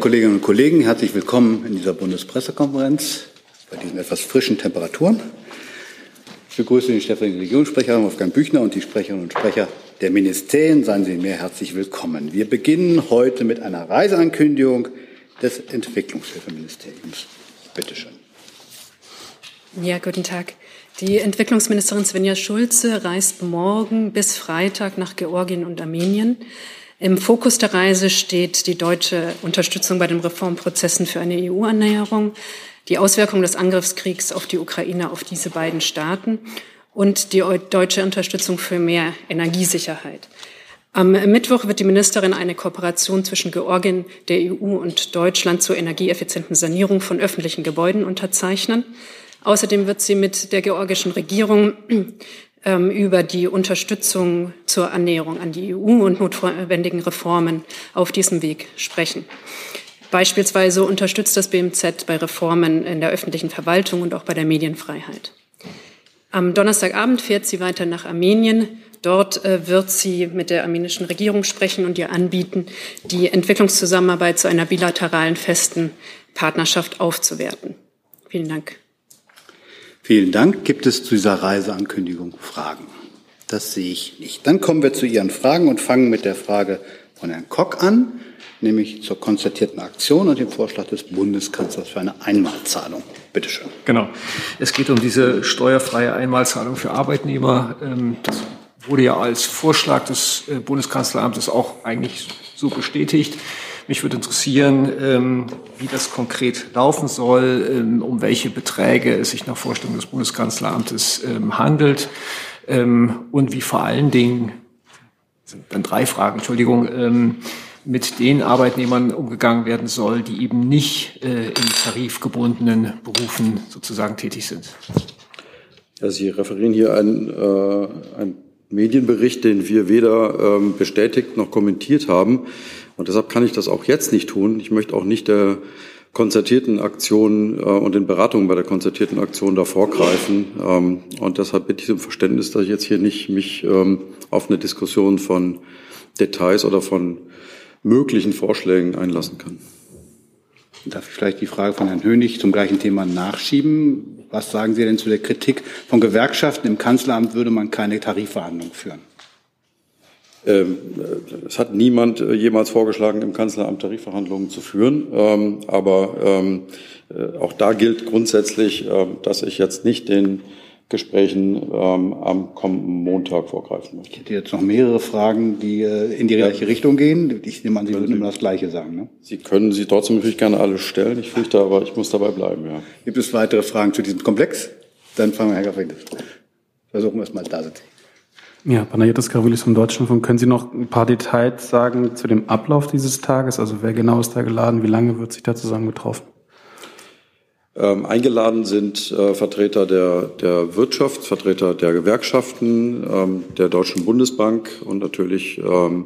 Kolleginnen und Kollegen, herzlich willkommen in dieser Bundespressekonferenz bei diesen etwas frischen Temperaturen. Ich begrüße den stellvertretenden Regierungssprecher Wolfgang Büchner und die Sprecherinnen und Sprecher der Ministerien. Seien Sie mir herzlich willkommen. Wir beginnen heute mit einer Reiseankündigung des Entwicklungshilfeministeriums. Bitte schön. Ja, guten Tag. Die Entwicklungsministerin Svenja Schulze reist morgen bis Freitag nach Georgien und Armenien. Im Fokus der Reise steht die deutsche Unterstützung bei den Reformprozessen für eine EU-Annäherung, die Auswirkungen des Angriffskriegs auf die Ukraine auf diese beiden Staaten und die deutsche Unterstützung für mehr Energiesicherheit. Am Mittwoch wird die Ministerin eine Kooperation zwischen Georgien, der EU und Deutschland zur energieeffizienten Sanierung von öffentlichen Gebäuden unterzeichnen. Außerdem wird sie mit der georgischen Regierung über die Unterstützung zur Annäherung an die EU und notwendigen Reformen auf diesem Weg sprechen. Beispielsweise unterstützt das BMZ bei Reformen in der öffentlichen Verwaltung und auch bei der Medienfreiheit. Am Donnerstagabend fährt sie weiter nach Armenien. Dort äh, wird sie mit der armenischen Regierung sprechen und ihr anbieten, die Entwicklungszusammenarbeit zu einer bilateralen festen Partnerschaft aufzuwerten. Vielen Dank. Vielen Dank. Gibt es zu dieser Reiseankündigung Fragen? Das sehe ich nicht. Dann kommen wir zu Ihren Fragen und fangen mit der Frage von Herrn Kock an, nämlich zur konzertierten Aktion und dem Vorschlag des Bundeskanzlers für eine Einmalzahlung. Bitte schön. Genau. Es geht um diese steuerfreie Einmalzahlung für Arbeitnehmer. Ähm, das wurde ja als Vorschlag des äh, Bundeskanzleramtes auch eigentlich so bestätigt. Mich würde interessieren, ähm, wie das konkret laufen soll, ähm, um welche Beträge es sich nach Vorstellung des Bundeskanzleramtes ähm, handelt und wie vor allen Dingen, sind dann drei Fragen, Entschuldigung, mit den Arbeitnehmern umgegangen werden soll, die eben nicht äh, in tarifgebundenen Berufen sozusagen tätig sind. Ja, Sie referieren hier einen, äh, einen Medienbericht, den wir weder bestätigt noch kommentiert haben. Und deshalb kann ich das auch jetzt nicht tun. Ich möchte auch nicht der konzertierten Aktion äh, und den Beratungen bei der konzertierten Aktion da vorgreifen. Ähm, und deshalb bitte ich um Verständnis, dass ich jetzt hier nicht mich ähm, auf eine Diskussion von Details oder von möglichen Vorschlägen einlassen kann. Darf ich vielleicht die Frage von Herrn Hönig zum gleichen Thema nachschieben? Was sagen Sie denn zu der Kritik von Gewerkschaften? Im Kanzleramt würde man keine Tarifverhandlungen führen. Ähm, es hat niemand äh, jemals vorgeschlagen, im Kanzleramt Tarifverhandlungen zu führen. Ähm, aber ähm, äh, auch da gilt grundsätzlich, dass ich jetzt nicht den Gesprächen am kommenden Montag vorgreifen möchte. Ich hätte jetzt noch mehrere Fragen, die äh, in die gleiche Richtung gehen. Ich nehme an, Sie würden immer das Gleiche sagen. Ne? Sie können sie trotzdem natürlich gerne alle stellen. Ich fürchte aber, ich muss dabei bleiben. Ja. Gibt es weitere Fragen zu diesem Komplex? Dann fangen wir, Herr Gaffin. Versuchen wir es mal da sitzen. Ja, Panayotis Karoulis vom Deutschlandfunk. Können Sie noch ein paar Details sagen zu dem Ablauf dieses Tages? Also wer genau ist da geladen? Wie lange wird sich da zusammen getroffen? Ähm, eingeladen sind äh, Vertreter der, der Wirtschaft, Vertreter der Gewerkschaften, ähm, der Deutschen Bundesbank und natürlich ähm,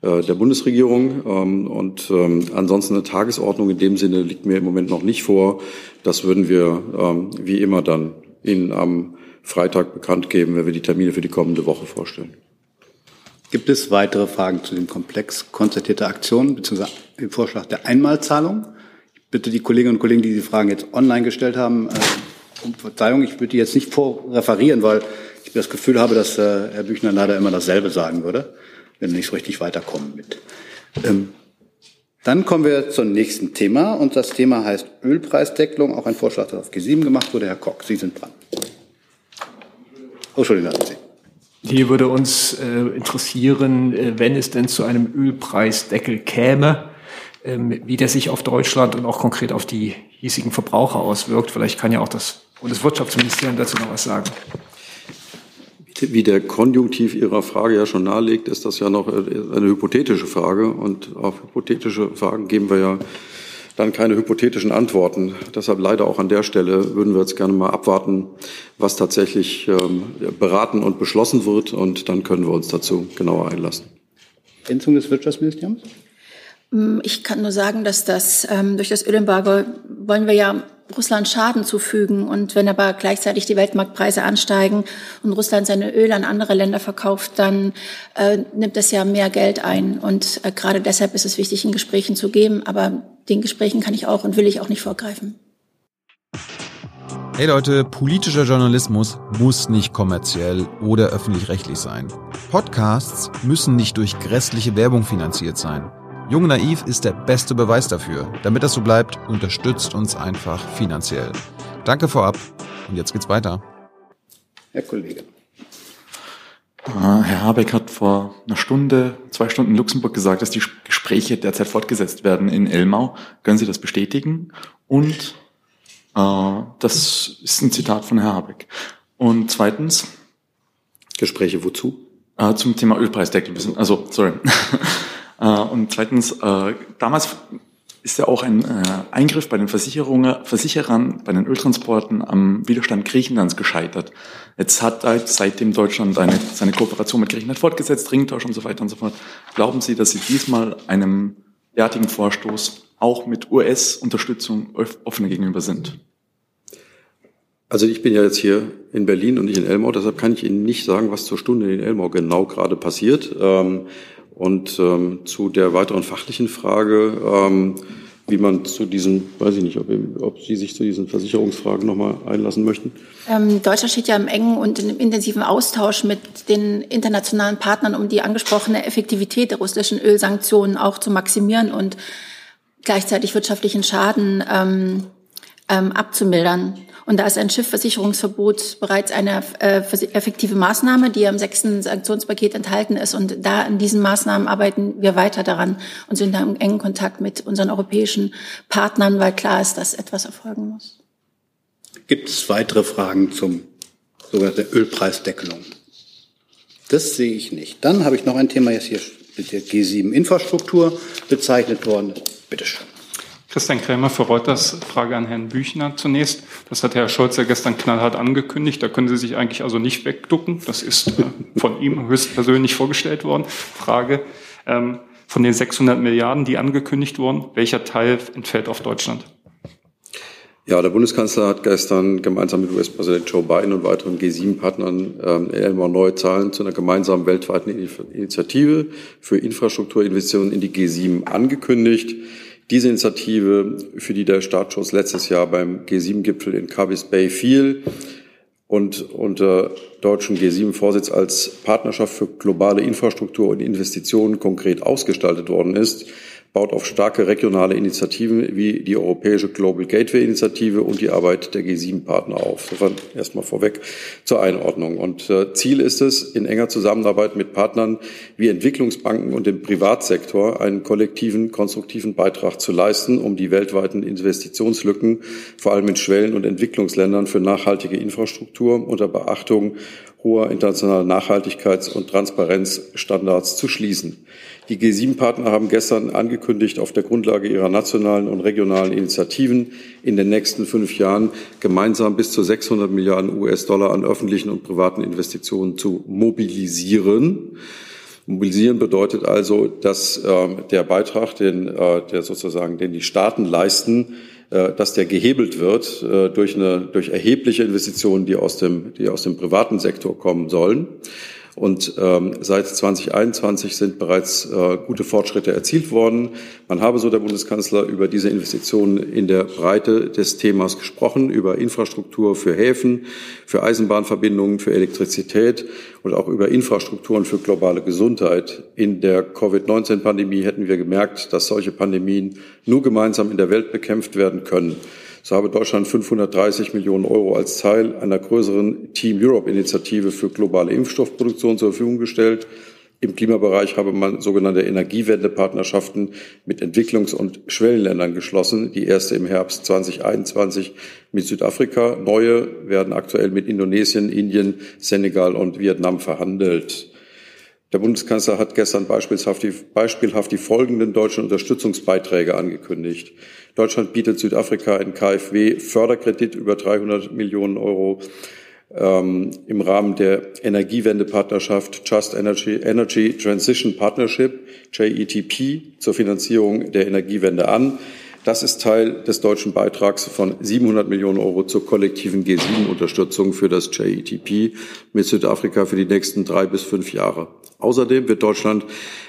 äh, der Bundesregierung. Ähm, und ähm, ansonsten eine Tagesordnung in dem Sinne liegt mir im Moment noch nicht vor. Das würden wir ähm, wie immer dann Ihnen am Freitag bekannt geben, wenn wir die Termine für die kommende Woche vorstellen. Gibt es weitere Fragen zu dem Komplex konzertierter Aktionen bzw. dem Vorschlag der Einmalzahlung? Ich bitte die Kolleginnen und Kollegen, die diese Fragen jetzt online gestellt haben, äh, um Verzeihung. Ich würde die jetzt nicht vorreferieren, weil ich das Gefühl habe, dass äh, Herr Büchner leider immer dasselbe sagen würde, wenn wir nicht so richtig weiterkommen mit. Ähm, dann kommen wir zum nächsten Thema und das Thema heißt Ölpreisdeckelung, auch ein Vorschlag, der auf G7 gemacht wurde. Herr Koch, Sie sind dran. Oh, Entschuldigung, Hier würde uns äh, interessieren, äh, wenn es denn zu einem Ölpreisdeckel käme, ähm, wie der sich auf Deutschland und auch konkret auf die hiesigen Verbraucher auswirkt. Vielleicht kann ja auch das Bundeswirtschaftsministerium dazu noch was sagen. Wie der Konjunktiv Ihrer Frage ja schon nahelegt, ist das ja noch äh, eine hypothetische Frage. Und auf hypothetische Fragen geben wir ja dann keine hypothetischen Antworten. Deshalb leider auch an der Stelle würden wir jetzt gerne mal abwarten, was tatsächlich ähm, beraten und beschlossen wird. Und dann können wir uns dazu genauer einlassen. Ergänzung des Wirtschaftsministeriums? Mm, ich kann nur sagen, dass das ähm, durch das Ölembargo wollen wir ja Russland Schaden zufügen. Und wenn aber gleichzeitig die Weltmarktpreise ansteigen und Russland seine Öl an andere Länder verkauft, dann äh, nimmt das ja mehr Geld ein. Und äh, gerade deshalb ist es wichtig, in Gesprächen zu geben. Aber den Gesprächen kann ich auch und will ich auch nicht vorgreifen. Hey Leute, politischer Journalismus muss nicht kommerziell oder öffentlich-rechtlich sein. Podcasts müssen nicht durch grässliche Werbung finanziert sein. Jung Naiv ist der beste Beweis dafür. Damit das so bleibt, unterstützt uns einfach finanziell. Danke vorab und jetzt geht's weiter. Herr Kollege. Ah, Herr Habeck hat vor einer Stunde, zwei Stunden in Luxemburg gesagt, dass die Gespräche derzeit fortgesetzt werden in Elmau. Können Sie das bestätigen? Und äh, das ist ein Zitat von Herrn Habeck. Und zweitens. Gespräche wozu? Äh, zum Thema Ölpreisdeckel. Also, sorry. äh, und zweitens, äh, damals ist ja auch ein äh, Eingriff bei den Versicherungen, Versicherern bei den Öltransporten am Widerstand Griechenlands gescheitert. Jetzt hat halt seitdem Deutschland eine, seine Kooperation mit Griechenland fortgesetzt, Ringtausch und so weiter und so fort. Glauben Sie, dass Sie diesmal einem derartigen Vorstoß auch mit US-Unterstützung offener gegenüber sind? Also ich bin ja jetzt hier in Berlin und nicht in Elmau, deshalb kann ich Ihnen nicht sagen, was zur Stunde in Elmau genau gerade passiert. Ähm, und ähm, zu der weiteren fachlichen Frage, ähm, wie man zu diesen, weiß ich nicht, ob, ob Sie sich zu diesen Versicherungsfragen nochmal einlassen möchten. Ähm, Deutschland steht ja im engen und im intensiven Austausch mit den internationalen Partnern, um die angesprochene Effektivität der russischen Ölsanktionen auch zu maximieren und gleichzeitig wirtschaftlichen Schaden ähm, ähm, abzumildern. Und da ist ein Schiffversicherungsverbot bereits eine äh, effektive Maßnahme, die im sechsten Sanktionspaket enthalten ist. Und da in diesen Maßnahmen arbeiten wir weiter daran und sind da im engen Kontakt mit unseren europäischen Partnern, weil klar ist, dass etwas erfolgen muss. Gibt es weitere Fragen zum sogenannten Ölpreisdeckelung? Das sehe ich nicht. Dann habe ich noch ein Thema jetzt hier mit der G7 Infrastruktur bezeichnet worden. Bitte schön. Christian Krämer für Reuters. Frage an Herrn Büchner zunächst. Das hat Herr Scholz ja gestern knallhart angekündigt. Da können Sie sich eigentlich also nicht wegducken. Das ist äh, von ihm höchstpersönlich vorgestellt worden. Frage, ähm, von den 600 Milliarden, die angekündigt wurden, welcher Teil entfällt auf Deutschland? Ja, der Bundeskanzler hat gestern gemeinsam mit US-Präsident Joe Biden und weiteren G7-Partnern ähm, Elmar neue Zahlen zu einer gemeinsamen weltweiten Initiative für Infrastrukturinvestitionen in die G7 angekündigt. Diese Initiative, für die der Startschuss letztes Jahr beim G7-Gipfel in Carbis Bay fiel und unter deutschen G7-Vorsitz als Partnerschaft für globale Infrastruktur und Investitionen konkret ausgestaltet worden ist, baut auf starke regionale Initiativen wie die Europäische Global Gateway Initiative und die Arbeit der G7-Partner auf. Insofern erstmal vorweg zur Einordnung. Und äh, Ziel ist es, in enger Zusammenarbeit mit Partnern wie Entwicklungsbanken und dem Privatsektor einen kollektiven, konstruktiven Beitrag zu leisten, um die weltweiten Investitionslücken, vor allem in Schwellen- und Entwicklungsländern, für nachhaltige Infrastruktur unter Beachtung hoher internationaler Nachhaltigkeits- und Transparenzstandards zu schließen. Die G7-Partner haben gestern angekündigt, auf der Grundlage ihrer nationalen und regionalen Initiativen in den nächsten fünf Jahren gemeinsam bis zu 600 Milliarden US-Dollar an öffentlichen und privaten Investitionen zu mobilisieren. Mobilisieren bedeutet also, dass äh, der Beitrag, den, äh, der sozusagen, den die Staaten leisten, dass der gehebelt wird äh, durch, eine, durch erhebliche Investitionen, die aus dem, die aus dem privaten Sektor kommen sollen. Und ähm, seit 2021 sind bereits äh, gute Fortschritte erzielt worden. Man habe, so der Bundeskanzler, über diese Investitionen in der Breite des Themas gesprochen, über Infrastruktur für Häfen, für Eisenbahnverbindungen, für Elektrizität und auch über Infrastrukturen für globale Gesundheit. In der Covid-19-Pandemie hätten wir gemerkt, dass solche Pandemien nur gemeinsam in der Welt bekämpft werden können. So habe Deutschland 530 Millionen Euro als Teil einer größeren Team Europe Initiative für globale Impfstoffproduktion zur Verfügung gestellt. Im Klimabereich habe man sogenannte Energiewendepartnerschaften mit Entwicklungs- und Schwellenländern geschlossen. Die erste im Herbst 2021 mit Südafrika. Neue werden aktuell mit Indonesien, Indien, Senegal und Vietnam verhandelt. Der Bundeskanzler hat gestern beispielhaft die, beispielhaft die folgenden deutschen Unterstützungsbeiträge angekündigt. Deutschland bietet Südafrika einen KfW-Förderkredit über 300 Millionen Euro ähm, im Rahmen der Energiewendepartnerschaft Just Energy, Energy Transition Partnership, JETP, zur Finanzierung der Energiewende an. Das ist Teil des deutschen Beitrags von 700 Millionen Euro zur kollektiven G7-Unterstützung für das JETP mit Südafrika für die nächsten drei bis fünf Jahre. Außerdem wird Deutschland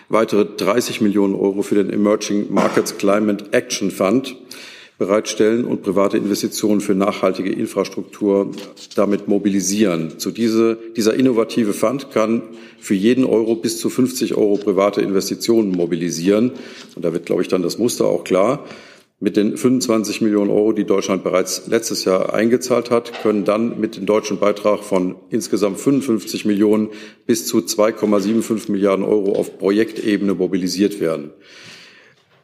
weitere 30 Millionen Euro für den Emerging Markets Climate Action Fund bereitstellen und private Investitionen für nachhaltige Infrastruktur damit mobilisieren. Zu diese, dieser innovative Fund kann für jeden Euro bis zu 50 Euro private Investitionen mobilisieren. Und da wird, glaube ich, dann das Muster auch klar. Mit den 25 Millionen Euro, die Deutschland bereits letztes Jahr eingezahlt hat, können dann mit dem deutschen Beitrag von insgesamt 55 Millionen bis zu 2,75 Milliarden Euro auf Projektebene mobilisiert werden.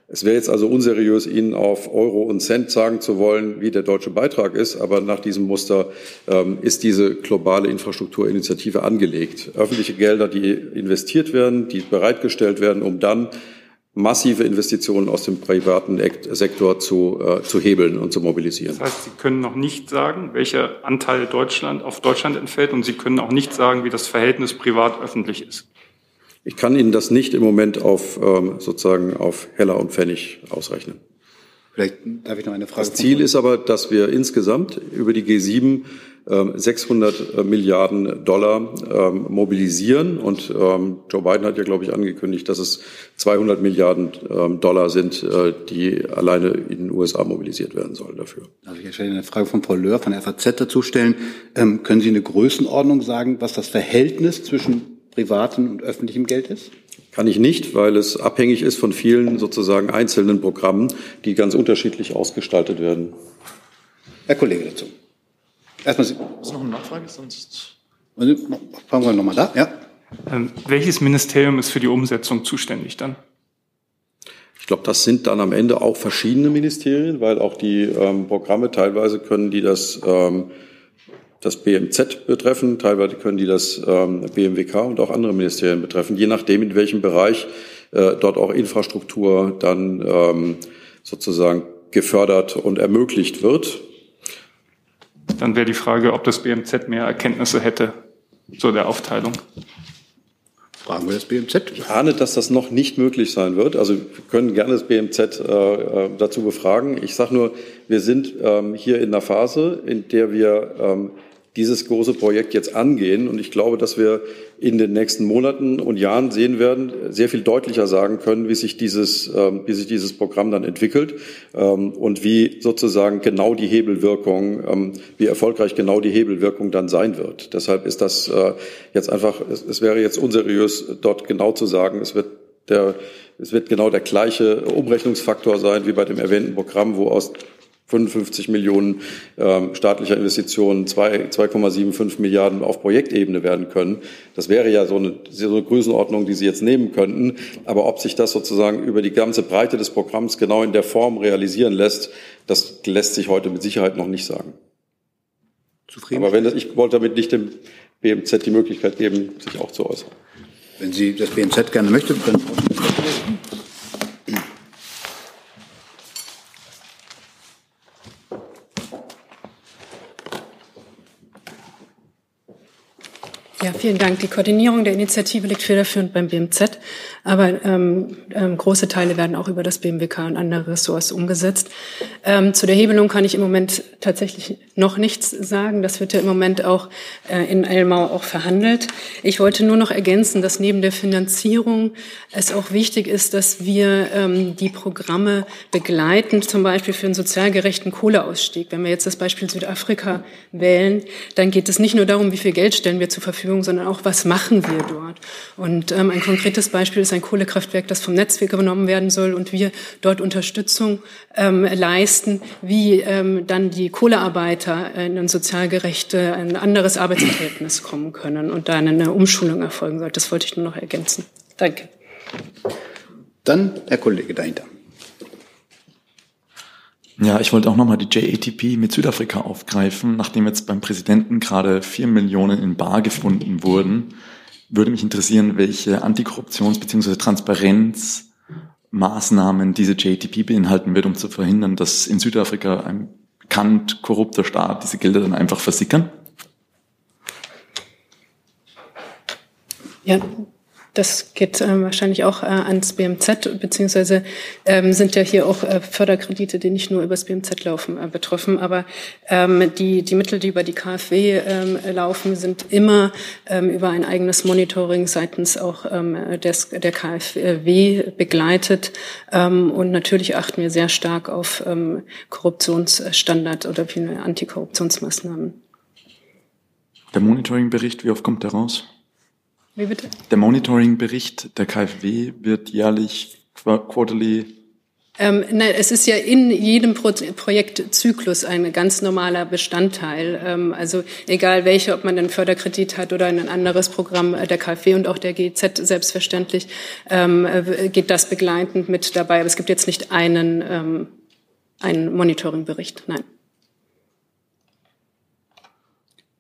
Es wäre jetzt also unseriös, Ihnen auf Euro und Cent sagen zu wollen, wie der deutsche Beitrag ist, aber nach diesem Muster ähm, ist diese globale Infrastrukturinitiative angelegt. Öffentliche Gelder, die investiert werden, die bereitgestellt werden, um dann massive Investitionen aus dem privaten Sektor zu, äh, zu hebeln und zu mobilisieren. Das heißt, Sie können noch nicht sagen, welcher Anteil Deutschland auf Deutschland entfällt und Sie können auch nicht sagen, wie das Verhältnis privat-öffentlich ist. Ich kann Ihnen das nicht im Moment auf ähm, sozusagen auf Heller und Pfennig ausrechnen. Vielleicht darf ich noch eine Frage. Das Ziel ist aber, dass wir insgesamt über die G7 600 ähm, Milliarden Dollar ähm, mobilisieren. Und ähm, Joe Biden hat ja, glaube ich, angekündigt, dass es 200 Milliarden Dollar sind, äh, die alleine in den USA mobilisiert werden sollen dafür. Darf ich stelle eine Frage von Paul Löhr von der FAZ dazu stellen. können Sie eine Größenordnung sagen, was das Verhältnis zwischen privatem und öffentlichem Geld ist? Kann ich nicht, weil es abhängig ist von vielen sozusagen einzelnen Programmen, die ganz unterschiedlich ausgestaltet werden. Herr Kollege dazu. Erstmal. Ist noch eine Nachfrage? Sonst. Fangen wir nochmal da. Ja. Ähm, welches Ministerium ist für die Umsetzung zuständig dann? Ich glaube, das sind dann am Ende auch verschiedene Ministerien, weil auch die ähm, Programme teilweise können die das ähm, das BMZ betreffen, teilweise können die das ähm, BMWK und auch andere Ministerien betreffen, je nachdem, in welchem Bereich äh, dort auch Infrastruktur dann ähm, sozusagen gefördert und ermöglicht wird. Dann wäre die Frage, ob das BMZ mehr Erkenntnisse hätte zu der Aufteilung. Fragen wir das BMZ. Ich ahne, dass das noch nicht möglich sein wird. Also wir können gerne das BMZ äh, äh, dazu befragen. Ich sage nur, wir sind ähm, hier in einer Phase, in der wir ähm, dieses große Projekt jetzt angehen. Und ich glaube, dass wir in den nächsten Monaten und Jahren sehen werden, sehr viel deutlicher sagen können, wie sich dieses, ähm, wie sich dieses Programm dann entwickelt ähm, und wie sozusagen genau die Hebelwirkung, ähm, wie erfolgreich genau die Hebelwirkung dann sein wird. Deshalb ist das äh, jetzt einfach, es, wäre jetzt unseriös, dort genau zu sagen, es wird der, es wird genau der gleiche Umrechnungsfaktor sein wie bei dem erwähnten Programm, wo aus 55 Millionen ähm, staatlicher Investitionen 2,75 Milliarden auf Projektebene werden können. Das wäre ja so eine, so eine Größenordnung, die Sie jetzt nehmen könnten. Aber ob sich das sozusagen über die ganze Breite des Programms genau in der Form realisieren lässt, das lässt sich heute mit Sicherheit noch nicht sagen. Zufrieden? Aber wenn das, ich wollte damit nicht dem BMZ die Möglichkeit geben, sich auch zu äußern. Wenn Sie das BMZ gerne möchte, dann vielen Dank. Die Koordinierung der Initiative liegt federführend beim BMZ, aber ähm, ähm, große Teile werden auch über das BMWK und andere Ressorts umgesetzt. Ähm, zu der Hebelung kann ich im Moment tatsächlich noch nichts sagen. Das wird ja im Moment auch äh, in Elmau auch verhandelt. Ich wollte nur noch ergänzen, dass neben der Finanzierung es auch wichtig ist, dass wir ähm, die Programme begleiten, zum Beispiel für einen sozial gerechten Kohleausstieg. Wenn wir jetzt das Beispiel Südafrika wählen, dann geht es nicht nur darum, wie viel Geld stellen wir zur Verfügung, sondern auch, was machen wir dort. Und ähm, ein konkretes Beispiel ist ein Kohlekraftwerk, das vom Netz genommen werden soll und wir dort Unterstützung ähm, leisten, wie ähm, dann die Kohlearbeiter in ein sozial gerechte, ein anderes Arbeitsverhältnis kommen können und da eine Umschulung erfolgen soll. Das wollte ich nur noch ergänzen. Danke. Dann Herr Kollege dahinter. Ja, ich wollte auch nochmal die JATP mit Südafrika aufgreifen. Nachdem jetzt beim Präsidenten gerade vier Millionen in Bar gefunden wurden, würde mich interessieren, welche Antikorruptions- bzw. Transparenzmaßnahmen diese JATP beinhalten wird, um zu verhindern, dass in Südafrika ein bekannt korrupter Staat diese Gelder dann einfach versickern. Ja, Das geht äh, wahrscheinlich auch äh, ans BMZ, beziehungsweise ähm, sind ja hier auch äh, Förderkredite, die nicht nur übers BMZ laufen, äh, betroffen. Aber ähm, die, die Mittel, die über die KfW ähm, laufen, sind immer ähm, über ein eigenes Monitoring seitens auch ähm, des, der KfW begleitet. Ähm, und natürlich achten wir sehr stark auf ähm, Korruptionsstandard oder Antikorruptionsmaßnahmen. Der Monitoringbericht, wie oft kommt der raus? Wie bitte? Der Monitoringbericht der KfW wird jährlich, quarterly ähm, nein, es ist ja in jedem Pro Projektzyklus ein ganz normaler Bestandteil. Ähm, also egal welche, ob man einen Förderkredit hat oder ein anderes Programm äh, der KfW und auch der GZ selbstverständlich, ähm, äh, geht das begleitend mit dabei. Aber es gibt jetzt nicht einen, ähm, einen Monitoringbericht, nein.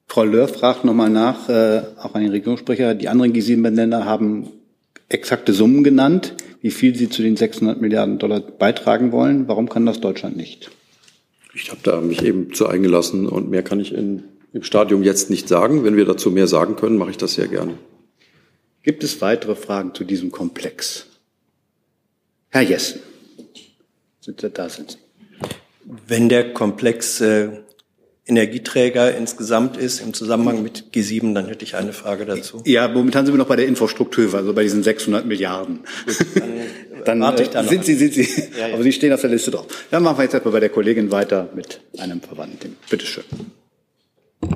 Frau Löhr fragt nochmal nach, äh, auch an den Regierungssprecher. Die anderen G7-Länder haben exakte Summen genannt, wie viel sie zu den 600 Milliarden Dollar beitragen wollen. Warum kann das Deutschland nicht? Ich habe da mich eben zu eingelassen und mehr kann ich in, im Stadium jetzt nicht sagen. Wenn wir dazu mehr sagen können, mache ich das sehr gerne. Gibt es weitere Fragen zu diesem Komplex? Herr Jessen, da sind Sie. Wenn der Komplex äh, Energieträger insgesamt ist im Zusammenhang mit G7, dann hätte ich eine Frage dazu. Ja, momentan sind wir noch bei der Infrastruktur, also bei diesen 600 Milliarden. Gut, dann, dann, äh, dann sind Sie, sind Sie, ja, ja. aber Sie stehen auf der Liste drauf. Dann machen wir jetzt erstmal bei der Kollegin weiter mit einem Verwandten. Bitte schön.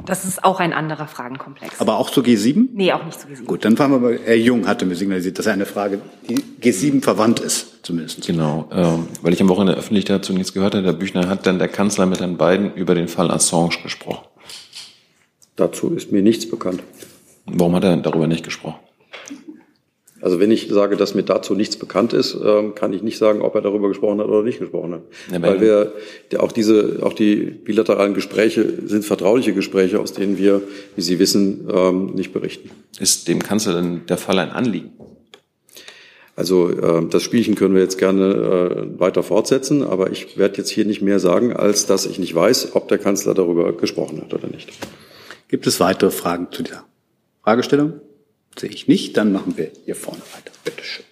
Das ist auch ein anderer Fragenkomplex. Aber auch zu G7? Nee, auch nicht zu G7. Gut, dann fangen wir mal. Herr Jung hatte mir signalisiert, dass er eine Frage, die G7 verwandt ist, zumindest. Genau, ähm, weil ich am Wochenende öffentlich dazu nichts gehört habe. Der Büchner hat dann der Kanzler mit Herrn Biden über den Fall Assange gesprochen. Dazu ist mir nichts bekannt. Warum hat er darüber nicht gesprochen? Also wenn ich sage, dass mir dazu nichts bekannt ist, ähm, kann ich nicht sagen, ob er darüber gesprochen hat oder nicht gesprochen hat. Ja, Weil wir auch diese, auch die bilateralen Gespräche sind vertrauliche Gespräche, aus denen wir, wie Sie wissen, ähm, nicht berichten. Ist dem Kanzler denn der Fall ein Anliegen? Also äh, das Spielchen können wir jetzt gerne äh, weiter fortsetzen, aber ich werde jetzt hier nicht mehr sagen, als dass ich nicht weiß, ob der Kanzler darüber gesprochen hat oder nicht. Gibt es weitere Fragen zu dieser Fragestellung? Sehe ich nicht. Dann machen wir hier vorne weiter. Bitte schön.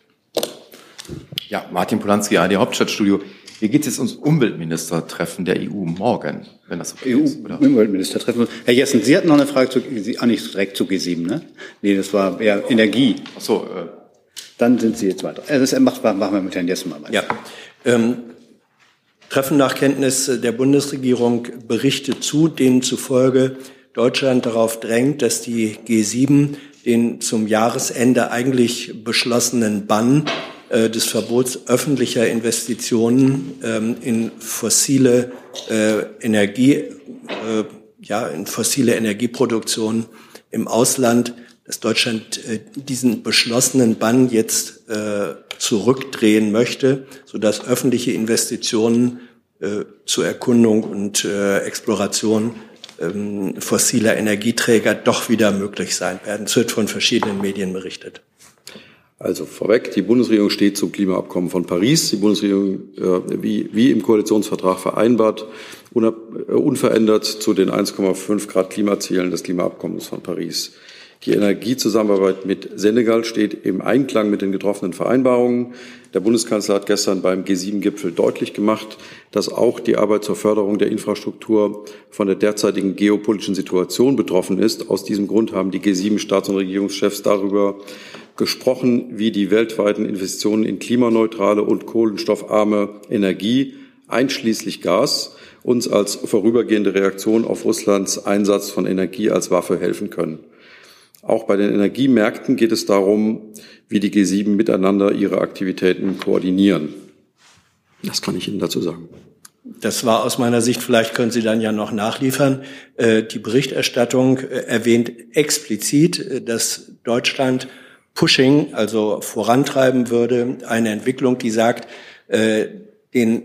Ja, Martin Polanski, AD Hauptstadtstudio. Hier geht es jetzt ums Umweltministertreffen der EU morgen, wenn das okay EU ist. EU-Umweltministertreffen. Herr Jessen, Sie hatten noch eine Frage zu, ah, nicht direkt zu G7, ne? Nee, das war eher Energie. Ach so, äh. Dann sind Sie jetzt weiter. Äh, das machen wir mit Herrn Jessen mal weiter. Ja. Ähm, Treffen nach Kenntnis der Bundesregierung Berichte zu, denen zufolge Deutschland darauf drängt, dass die G7 den zum Jahresende eigentlich beschlossenen Bann äh, des Verbots öffentlicher Investitionen ähm, in fossile äh, Energie, äh, ja, in fossile Energieproduktion im Ausland, dass Deutschland diesen beschlossenen Bann jetzt zurückdrehen möchte, sodass öffentliche Investitionen zur Erkundung und Exploration ähm, fossiler Energieträger doch wieder möglich sein werden. Es wird von verschiedenen Medien berichtet. Also vorweg, die Bundesregierung steht zum Klimaabkommen von Paris. Die Bundesregierung, äh, wie, wie im Koalitionsvertrag vereinbart, unab, äh, unverändert zu den 1,5 Grad Klimazielen des Klimaabkommens von Paris. Die Energiezusammenarbeit mit Senegal steht im Einklang mit den getroffenen Vereinbarungen. Der Bundeskanzler hat gestern beim G7-Gipfel deutlich gemacht, dass auch die Arbeit zur Förderung der Infrastruktur von der derzeitigen geopolitischen Situation betroffen ist. Aus diesem Grund haben die G7-Staats- und Regierungschefs darüber gesprochen, wie die weltweiten Investitionen in klimaneutrale und kohlenstoffarme Energie, einschließlich Gas, uns als vorübergehende Reaktion auf Russlands Einsatz von Energie als Waffe helfen können. Auch bei den Energiemärkten geht es darum, wie die G7 miteinander ihre Aktivitäten koordinieren. Das kann ich Ihnen dazu sagen. Das war aus meiner Sicht, vielleicht können Sie dann ja noch nachliefern. Äh, die Berichterstattung äh, erwähnt explizit, äh, dass Deutschland Pushing, also vorantreiben würde, eine Entwicklung, die sagt, den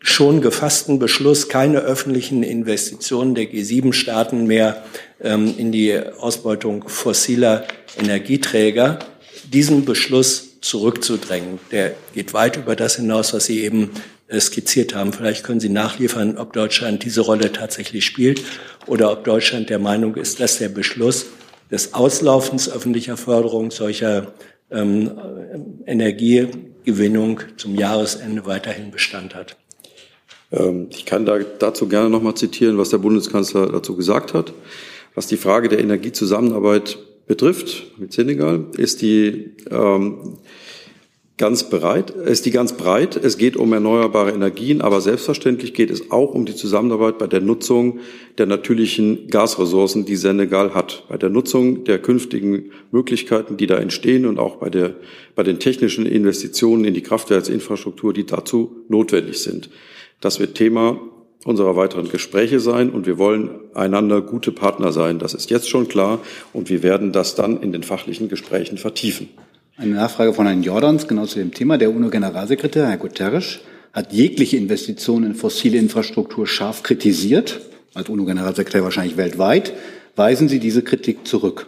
schon gefassten Beschluss, keine öffentlichen Investitionen der G7-Staaten mehr ähm, in die Ausbeutung fossiler Energieträger, diesen Beschluss zurückzudrängen. Der geht weit über das hinaus, was Sie eben äh, skizziert haben. Vielleicht können Sie nachliefern, ob Deutschland diese Rolle tatsächlich spielt oder ob Deutschland der Meinung ist, dass der Beschluss des Auslaufens öffentlicher Förderung solcher ähm, Energiegewinnung zum Jahresende weiterhin Bestand hat. Ähm, ich kann da, dazu gerne noch mal zitieren, was der Bundeskanzler dazu gesagt hat. Was die Frage der Energiezusammenarbeit betrifft mit Senegal, ist die ähm, ganz bereit, ist die ganz breit. Es geht um erneuerbare Energien, aber selbstverständlich geht es auch um die Zusammenarbeit bei der Nutzung der natürlichen Gasressourcen, die Senegal hat, bei der Nutzung der künftigen Möglichkeiten, die da entstehen und auch bei der, bei den technischen Investitionen in die Kraftwerksinfrastruktur, die dazu notwendig sind. Das wird Thema unserer weiteren Gespräche sein und wir wollen einander gute Partner sein. Das ist jetzt schon klar und wir werden das dann in den fachlichen Gesprächen vertiefen. Eine Nachfrage von Herrn Jordans, genau zu dem Thema. Der UNO-Generalsekretär, Herr Guterres, hat jegliche Investitionen in fossile Infrastruktur scharf kritisiert, als UNO-Generalsekretär wahrscheinlich weltweit. Weisen Sie diese Kritik zurück?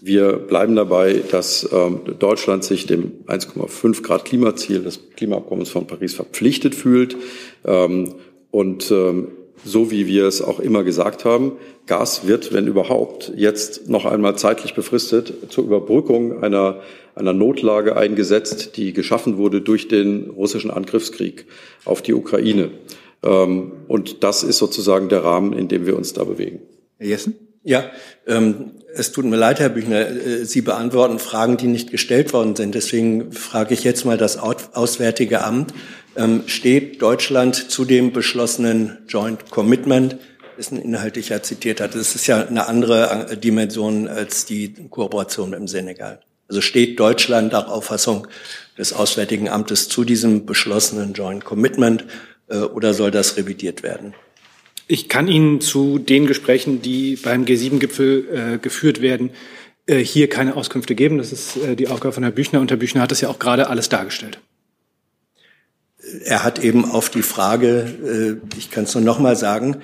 Wir bleiben dabei, dass ähm, Deutschland sich dem 1,5 Grad Klimaziel des Klimaabkommens von Paris verpflichtet fühlt. Ähm, und ähm, so wie wir es auch immer gesagt haben, Gas wird, wenn überhaupt, jetzt noch einmal zeitlich befristet zur Überbrückung einer, einer Notlage eingesetzt, die geschaffen wurde durch den russischen Angriffskrieg auf die Ukraine. Ähm, und das ist sozusagen der Rahmen, in dem wir uns da bewegen. Herr Jessen? Ja, ähm, es tut mir leid, Herr Büchner, äh, Sie beantworten Fragen, die nicht gestellt worden sind. Deswegen frage ich jetzt mal das Auswärtige Amt. Ähm, steht Deutschland zu dem beschlossenen Joint Commitment, dessen inhaltlich ja zitiert hat? Das ist ja eine andere äh, Dimension als die Kooperation im Senegal. Also steht Deutschland nach Auffassung des Auswärtigen Amtes zu diesem beschlossenen Joint Commitment äh, oder soll das revidiert werden? Ich kann Ihnen zu den Gesprächen, die beim G7-Gipfel äh, geführt werden, äh, hier keine Auskünfte geben. Das ist äh, die Aufgabe von Herrn Büchner und Herr Büchner hat das ja auch gerade alles dargestellt. Er hat eben auf die Frage, äh, ich kann es nur noch mal sagen,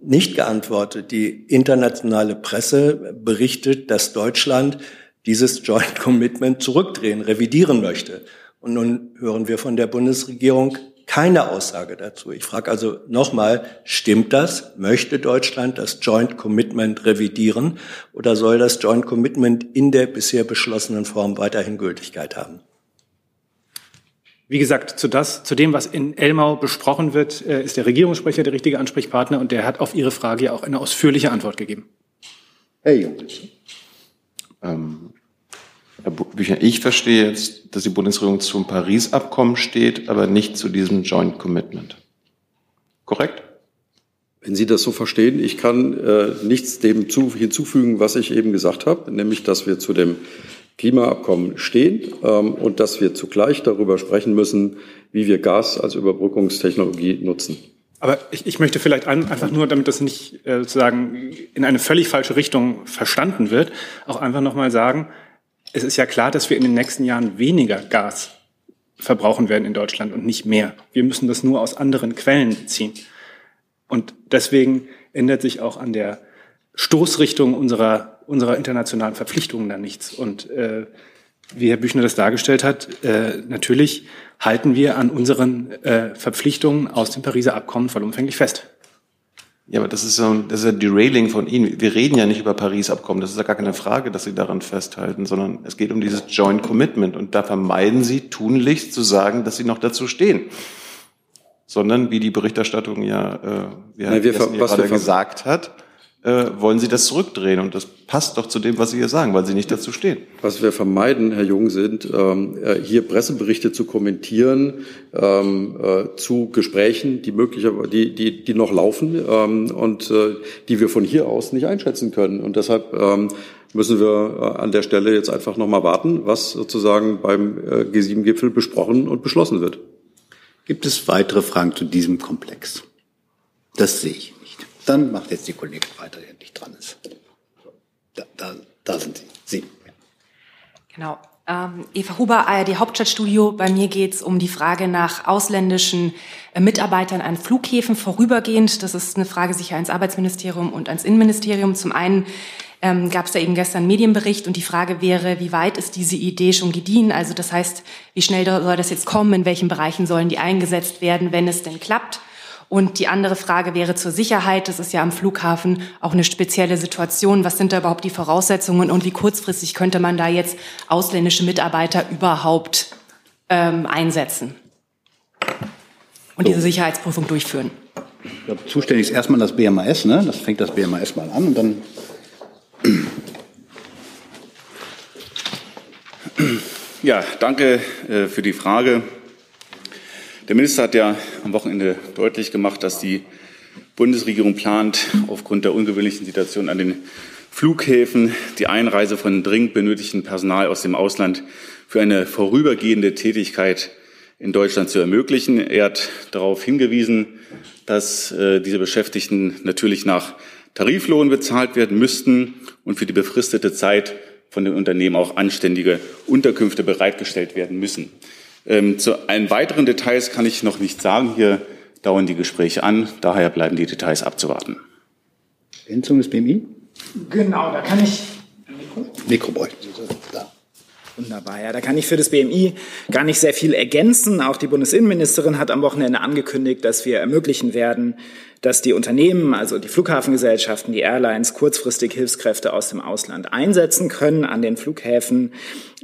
nicht geantwortet. Die internationale Presse berichtet, dass Deutschland dieses Joint Commitment zurückdrehen, revidieren möchte. Und nun hören wir von der Bundesregierung, keine Aussage dazu. Ich frage also nochmal, stimmt das? Möchte Deutschland das Joint Commitment revidieren oder soll das Joint Commitment in der bisher beschlossenen Form weiterhin Gültigkeit haben? Wie gesagt, zu, das, zu dem, was in Elmau besprochen wird, äh, ist der Regierungssprecher der richtige Ansprechpartner und der hat auf Ihre Frage ja auch eine ausführliche Antwort gegeben. Herr Jung. Ähm, Herr Büchner, ich verstehe jetzt, dass die Bundesregierung zum Paris-Abkommen steht, aber nicht zu diesem Joint Commitment. Korrekt? Wenn Sie das so verstehen, ich kann äh, nichts dem zu, hinzufügen, was ich eben gesagt habe, nämlich, dass wir zu dem Klimaabkommen stehen ähm, und dass wir zugleich darüber sprechen müssen, wie wir Gas als Überbrückungstechnologie nutzen. Aber ich, ich möchte vielleicht ein, einfach nur, damit das nicht äh, sozusagen in eine völlig falsche Richtung verstanden wird, auch einfach nochmal sagen, es ist ja klar, dass wir in den nächsten Jahren weniger Gas verbrauchen werden in Deutschland und nicht mehr. Wir müssen das nur aus anderen Quellen beziehen. Und deswegen ändert sich auch an der Stoßrichtung unserer, unserer internationalen Verpflichtungen dann nichts. Und äh, wie Herr Büchner das dargestellt hat, äh, natürlich halten wir an unseren äh, Verpflichtungen aus dem Pariser Abkommen vollumfänglich fest. Ja, aber das ist so das ist ja Derailing von Ihnen. Wir reden ja nicht über Paris-Abkommen. Das ist ja gar keine Frage, dass Sie daran festhalten, sondern es geht um dieses Joint Commitment. Und da vermeiden Sie tunlichst zu sagen, dass Sie noch dazu stehen. Sondern, wie die Berichterstattung ja, äh, wie Herr Nein, was gerade gesagt hat, äh, wollen Sie das zurückdrehen. Und das passt doch zu dem, was Sie hier sagen, weil Sie nicht dazu stehen. Was wir vermeiden, Herr Jung, sind ähm, äh, hier Presseberichte zu kommentieren ähm, äh, zu Gesprächen, die möglicherweise, die, die, die noch laufen ähm, und äh, die wir von hier aus nicht einschätzen können. Und deshalb ähm, müssen wir an der Stelle jetzt einfach noch mal warten, was sozusagen beim äh, G7-Gipfel besprochen und beschlossen wird. Gibt es weitere Fragen zu diesem Komplex? Das sehe ich. Dann macht jetzt die Kollegin weiter, die endlich dran ist. Da, da, da sind Sie. Sie. Genau. Ähm, Eva Huber, ARD Hauptstadtstudio. Bei mir geht es um die Frage nach ausländischen äh, Mitarbeitern an Flughäfen vorübergehend. Das ist eine Frage sicher ans Arbeitsministerium und ans Innenministerium. Zum einen ähm, gab es da eben gestern einen Medienbericht und die Frage wäre, wie weit ist diese Idee schon gediehen? Also das heißt, wie schnell soll das jetzt kommen? In welchen Bereichen sollen die eingesetzt werden, wenn es denn klappt? Und die andere Frage wäre zur Sicherheit. Das ist ja am Flughafen auch eine spezielle Situation. Was sind da überhaupt die Voraussetzungen und wie kurzfristig könnte man da jetzt ausländische Mitarbeiter überhaupt ähm, einsetzen und so. diese Sicherheitsprüfung durchführen? Ich glaube, zuständig ist erstmal das BMAS, ne? Das fängt das BMAS mal an und dann. Ja, danke äh, für die Frage. Der Minister hat ja am Wochenende deutlich gemacht, dass die Bundesregierung plant, aufgrund der ungewöhnlichen Situation an den Flughäfen die Einreise von dringend benötigtem Personal aus dem Ausland für eine vorübergehende Tätigkeit in Deutschland zu ermöglichen. Er hat darauf hingewiesen, dass äh, diese Beschäftigten natürlich nach Tariflohn bezahlt werden müssten und für die befristete Zeit von den Unternehmen auch anständige Unterkünfte bereitgestellt werden müssen. Ähm, zu allen weiteren Details kann ich noch nicht sagen. Hier dauern die Gespräche an. Daher bleiben die Details abzuwarten. Ergänzung des BMI? Genau, da kann ich. Mikro? Mikro bräuchten Sie. Da. Wunderbar, ja, da kann ich für das BMI gar nicht sehr viel ergänzen. Auch die Bundesinnenministerin hat am Wochenende angekündigt, dass wir ermöglichen werden, dass die Unternehmen, also die Flughafengesellschaften, die Airlines kurzfristig Hilfskräfte aus dem Ausland einsetzen können an den Flughäfen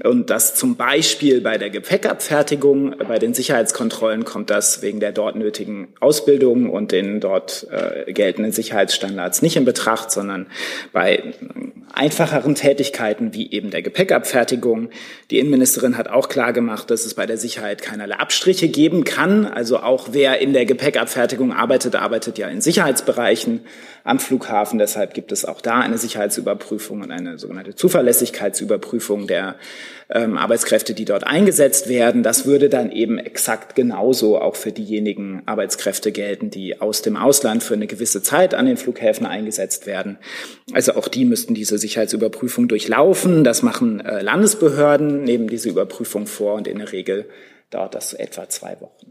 und dass zum Beispiel bei der Gepäckabfertigung, bei den Sicherheitskontrollen kommt das wegen der dort nötigen Ausbildung und den dort äh, geltenden Sicherheitsstandards nicht in Betracht, sondern bei einfacheren Tätigkeiten wie eben der Gepäckabfertigung. Die Innenministerin hat auch klar gemacht, dass es bei der Sicherheit keinerlei Abstriche geben kann. Also auch wer in der Gepäckabfertigung arbeitet, arbeitet ja in Sicherheitsbereichen am Flughafen. Deshalb gibt es auch da eine Sicherheitsüberprüfung und eine sogenannte Zuverlässigkeitsüberprüfung der ähm, Arbeitskräfte, die dort eingesetzt werden. Das würde dann eben exakt genauso auch für diejenigen Arbeitskräfte gelten, die aus dem Ausland für eine gewisse Zeit an den Flughäfen eingesetzt werden. Also auch die müssten diese Sicherheitsüberprüfung durchlaufen. Das machen äh, Landesbehörden, nehmen diese Überprüfung vor und in der Regel dauert das etwa zwei Wochen.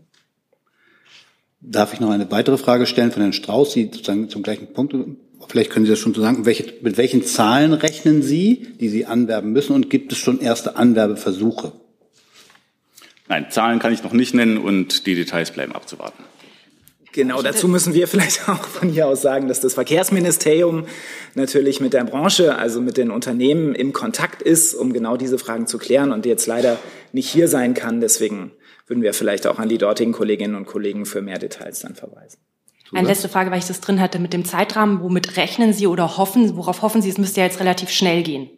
Darf ich noch eine weitere Frage stellen von Herrn Strauß, Sie sozusagen zum gleichen Punkt? Vielleicht können Sie das schon so sagen. Welche, mit welchen Zahlen rechnen Sie, die Sie anwerben müssen? Und gibt es schon erste Anwerbeversuche? Nein, Zahlen kann ich noch nicht nennen und die Details bleiben abzuwarten. Genau, dazu müssen wir vielleicht auch von hier aus sagen, dass das Verkehrsministerium natürlich mit der Branche, also mit den Unternehmen im Kontakt ist, um genau diese Fragen zu klären und jetzt leider nicht hier sein kann. Deswegen würden wir vielleicht auch an die dortigen Kolleginnen und Kollegen für mehr Details dann verweisen. Eine letzte Frage, weil ich das drin hatte mit dem Zeitrahmen. Womit rechnen Sie oder hoffen, worauf hoffen Sie? Es müsste ja jetzt relativ schnell gehen.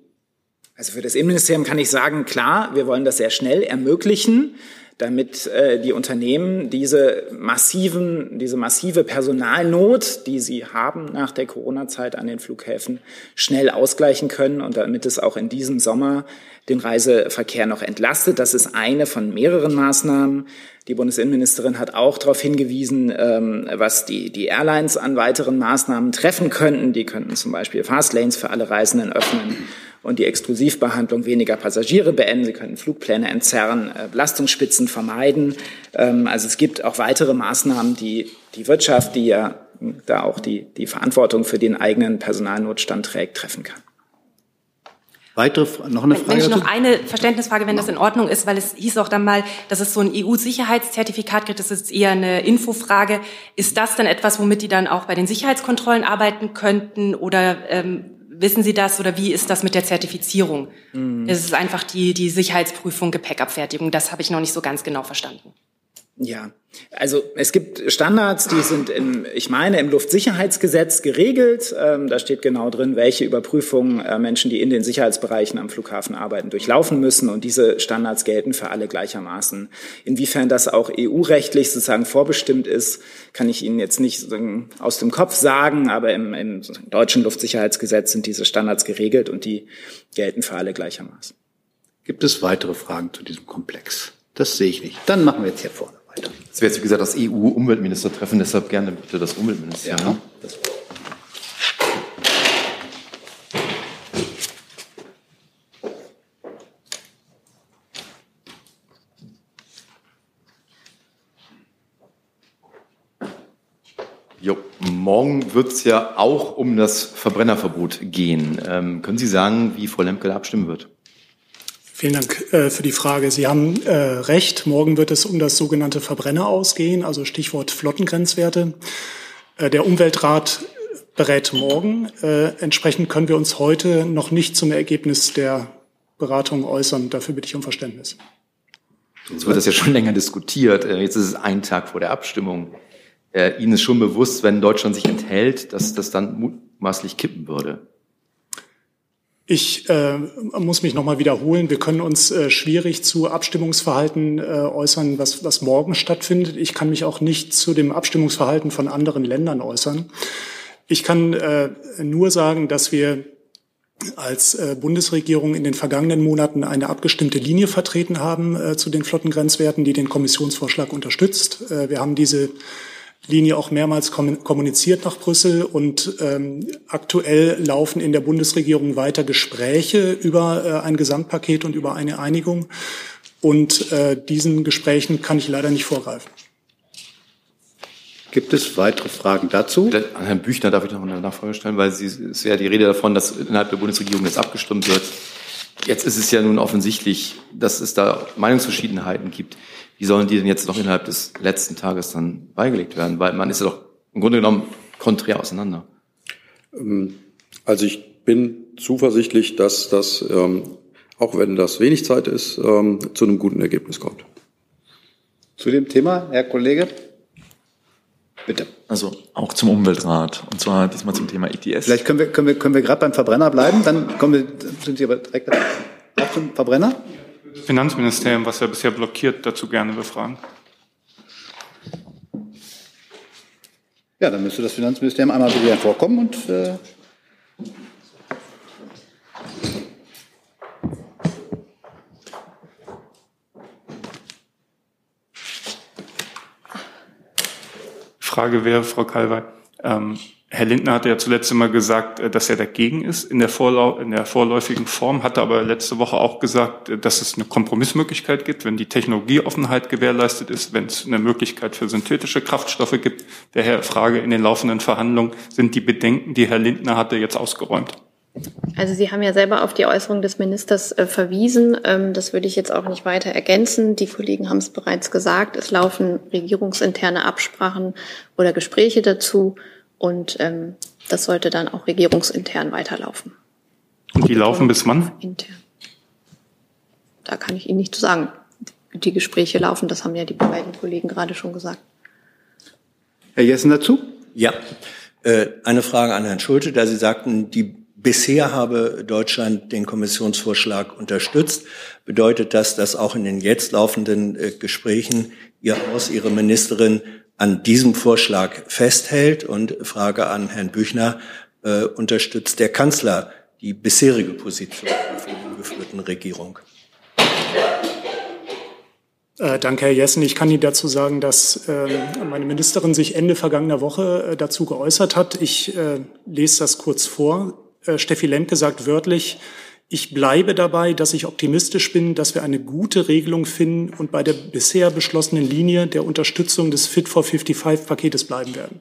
Also für das Innenministerium kann ich sagen, klar, wir wollen das sehr schnell ermöglichen, damit äh, die Unternehmen diese massiven, diese massive Personalnot, die sie haben nach der Corona-Zeit an den Flughäfen, schnell ausgleichen können und damit es auch in diesem Sommer den Reiseverkehr noch entlastet. Das ist eine von mehreren Maßnahmen. Die Bundesinnenministerin hat auch darauf hingewiesen, ähm, was die, die Airlines an weiteren Maßnahmen treffen könnten. Die könnten zum Beispiel Fastlanes für alle Reisenden öffnen und die Exklusivbehandlung weniger Passagiere beenden. Sie könnten Flugpläne entzerren, äh, Belastungsspitzen vermeiden. Ähm, also es gibt auch weitere Maßnahmen, die die Wirtschaft, die ja da auch die, die Verantwortung für den eigenen Personalnotstand trägt, treffen kann. Weitere, noch eine Frage? Wenn ich noch eine Verständnisfrage, wenn das in Ordnung ist, weil es hieß auch dann mal, dass es so ein EU-Sicherheitszertifikat gibt, das ist eher eine Infofrage. Ist das dann etwas, womit die dann auch bei den Sicherheitskontrollen arbeiten könnten oder ähm, wissen Sie das oder wie ist das mit der Zertifizierung? Mhm. Es ist einfach die, die Sicherheitsprüfung, Gepäckabfertigung, das habe ich noch nicht so ganz genau verstanden. Ja, also es gibt Standards, die sind im, ich meine, im Luftsicherheitsgesetz geregelt. Ähm, da steht genau drin, welche Überprüfungen äh, Menschen, die in den Sicherheitsbereichen am Flughafen arbeiten, durchlaufen müssen. Und diese Standards gelten für alle gleichermaßen. Inwiefern das auch EU-rechtlich sozusagen vorbestimmt ist, kann ich Ihnen jetzt nicht aus dem Kopf sagen. Aber im, im deutschen Luftsicherheitsgesetz sind diese Standards geregelt und die gelten für alle gleichermaßen. Gibt es weitere Fragen zu diesem Komplex? Das sehe ich nicht. Dann machen wir jetzt hier vorne weiter. Es wäre jetzt, wie gesagt, das EU-Umweltministertreffen, deshalb gerne bitte das Umweltministerium. Ja, Jo, morgen wird es ja auch um das Verbrennerverbot gehen. Ähm, können Sie sagen, wie Frau Lemke abstimmen wird? Vielen Dank äh, für die Frage. Sie haben äh, recht. Morgen wird es um das sogenannte Verbrenner ausgehen, also Stichwort Flottengrenzwerte. Äh, der Umweltrat berät morgen. Entsprechend können wir uns heute noch nicht zum Ergebnis der Beratung äußern. Dafür bitte ich um Verständnis. Jetzt wird das ja schon länger diskutiert. Jetzt ist es ein Tag vor der Abstimmung. Ihnen ist schon bewusst, wenn Deutschland sich enthält, dass das dann mutmaßlich kippen würde. Ich äh, muss mich nochmal wiederholen. Wir können uns äh, schwierig zu Abstimmungsverhalten äh, äußern, was, was morgen stattfindet. Ich kann mich auch nicht zu dem Abstimmungsverhalten von anderen Ländern äußern. Ich kann äh, nur sagen, dass wir als äh, Bundesregierung in den vergangenen Monaten eine abgestimmte Linie vertreten haben äh, zu den Flottengrenzwerten, die den Kommissionsvorschlag unterstützt. Äh, wir haben diese Linie auch mehrmals kommuniziert nach Brüssel und ähm, aktuell laufen in der Bundesregierung weiter Gespräche über äh, ein Gesamtpaket und über eine Einigung. Und äh, diesen Gesprächen kann ich leider nicht vorgreifen. Gibt es weitere Fragen dazu? An Herrn Büchner darf ich noch eine Nachfrage stellen, weil Sie, es ist ja die Rede davon, dass innerhalb der Bundesregierung jetzt abgestimmt wird. Jetzt ist es ja nun offensichtlich, dass es da Meinungsverschiedenheiten gibt wie sollen die denn jetzt noch innerhalb des letzten Tages dann beigelegt werden? Weil man ist ja doch im Grunde genommen konträr auseinander. Ähm, also ich bin zuversichtlich, dass das, ähm, auch wenn das wenig Zeit ist, ähm, zu einem guten Ergebnis kommt. Zu dem Thema, Herr Kollege? Bitte. Also auch zum Umweltrat und zwar diesmal zum Thema ETS. Vielleicht können wir, können wir, können wir gerade beim Verbrenner bleiben, dann kommen wir, sind Sie aber direkt auch zum Verbrenner? Finanzministerium, was ja bisher blockiert, dazu gerne befragen. Ja, dann müsste das Finanzministerium einmal wieder vorkommen und äh Frage wäre, Frau Kalwey, ähm, Herr Lindner hatte ja zuletzt immer gesagt, äh, dass er dagegen ist in der, Vorlau in der vorläufigen Form, hatte aber letzte Woche auch gesagt, äh, dass es eine Kompromissmöglichkeit gibt, wenn die Technologieoffenheit gewährleistet ist, wenn es eine Möglichkeit für synthetische Kraftstoffe gibt. Daher Frage in den laufenden Verhandlungen, sind die Bedenken, die Herr Lindner hatte, jetzt ausgeräumt? Also Sie haben ja selber auf die Äußerung des Ministers äh, verwiesen. Ähm, das würde ich jetzt auch nicht weiter ergänzen. Die Kollegen haben es bereits gesagt. Es laufen regierungsinterne Absprachen oder Gespräche dazu. Und ähm, das sollte dann auch regierungsintern weiterlaufen. Und die laufen bis wann? Intern. Da kann ich Ihnen nicht zu sagen. Die Gespräche laufen, das haben ja die beiden Kollegen gerade schon gesagt. Herr Jessen dazu? Ja, äh, eine Frage an Herrn Schulte, da Sie sagten, die Bisher habe Deutschland den Kommissionsvorschlag unterstützt. Bedeutet das, dass auch in den jetzt laufenden äh, Gesprächen Ihr Haus, Ihre Ministerin an diesem Vorschlag festhält. Und Frage an Herrn Büchner, äh, unterstützt der Kanzler die bisherige Position der geführten Regierung? Äh, danke, Herr Jessen. Ich kann Ihnen dazu sagen, dass äh, meine Ministerin sich Ende vergangener Woche äh, dazu geäußert hat. Ich lese das kurz vor. Äh, Steffi Lemke sagt wörtlich, ich bleibe dabei, dass ich optimistisch bin, dass wir eine gute Regelung finden und bei der bisher beschlossenen Linie der Unterstützung des Fit for 55-Paketes bleiben werden.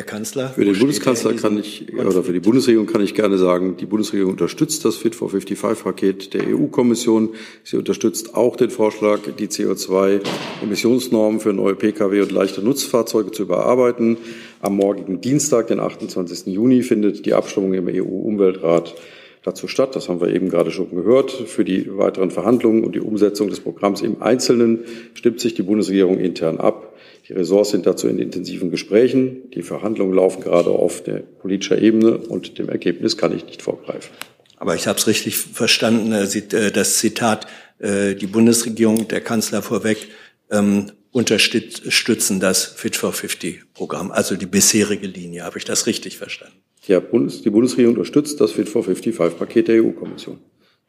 Der Kanzler? Für den Bundeskanzler kann ich, oder für die Bundesregierung kann ich gerne sagen, die Bundesregierung unterstützt das Fit for 55-Paket der EU-Kommission. Sie unterstützt auch den Vorschlag, die CO2-Emissionsnormen für neue Pkw und leichte Nutzfahrzeuge zu überarbeiten. Am morgigen Dienstag, den 28. Juni, findet die Abstimmung im EU-Umweltrat dazu statt. Das haben wir eben gerade schon gehört. Für die weiteren Verhandlungen und die Umsetzung des Programms im Einzelnen stimmt sich die Bundesregierung intern ab. Die Ressorts sind dazu in intensiven Gesprächen. Die Verhandlungen laufen gerade auf der politischer Ebene und dem Ergebnis kann ich nicht vorgreifen. Aber ich habe es richtig verstanden, äh, äh, das Zitat, äh, die Bundesregierung, der Kanzler vorweg, ähm, unterstützen das Fit for 50 Programm, also die bisherige Linie. Habe ich das richtig verstanden? Ja, Bundes, die Bundesregierung unterstützt das Fit for 55 Paket der EU-Kommission.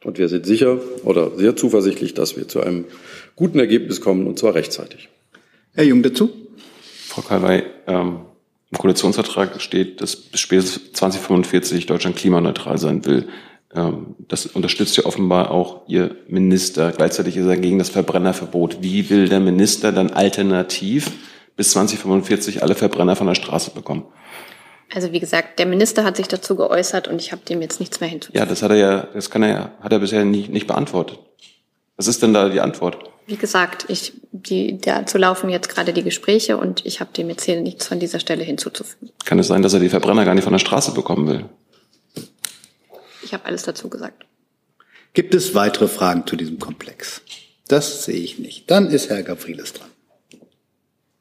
Und wir sind sicher oder sehr zuversichtlich, dass wir zu einem guten Ergebnis kommen und zwar rechtzeitig. Herr Jung dazu. Frau Kalwey, ähm, im Koalitionsvertrag steht, dass bis spätestens 2045 Deutschland klimaneutral sein will. Ähm, das unterstützt ja offenbar auch Ihr Minister. Gleichzeitig ist er gegen das Verbrennerverbot. Wie will der Minister dann alternativ bis 2045 alle Verbrenner von der Straße bekommen? Also wie gesagt, der Minister hat sich dazu geäußert und ich habe dem jetzt nichts mehr hinzuzufügen. Ja, das hat er ja, das kann er, hat er bisher nicht, nicht beantwortet. Was ist denn da die Antwort? Wie gesagt, ich, die, dazu laufen jetzt gerade die Gespräche und ich habe dem jetzt hier nichts von dieser Stelle hinzuzufügen. Kann es sein, dass er die Verbrenner gar nicht von der Straße bekommen will? Ich habe alles dazu gesagt. Gibt es weitere Fragen zu diesem Komplex? Das sehe ich nicht. Dann ist Herr Gavrilis dran.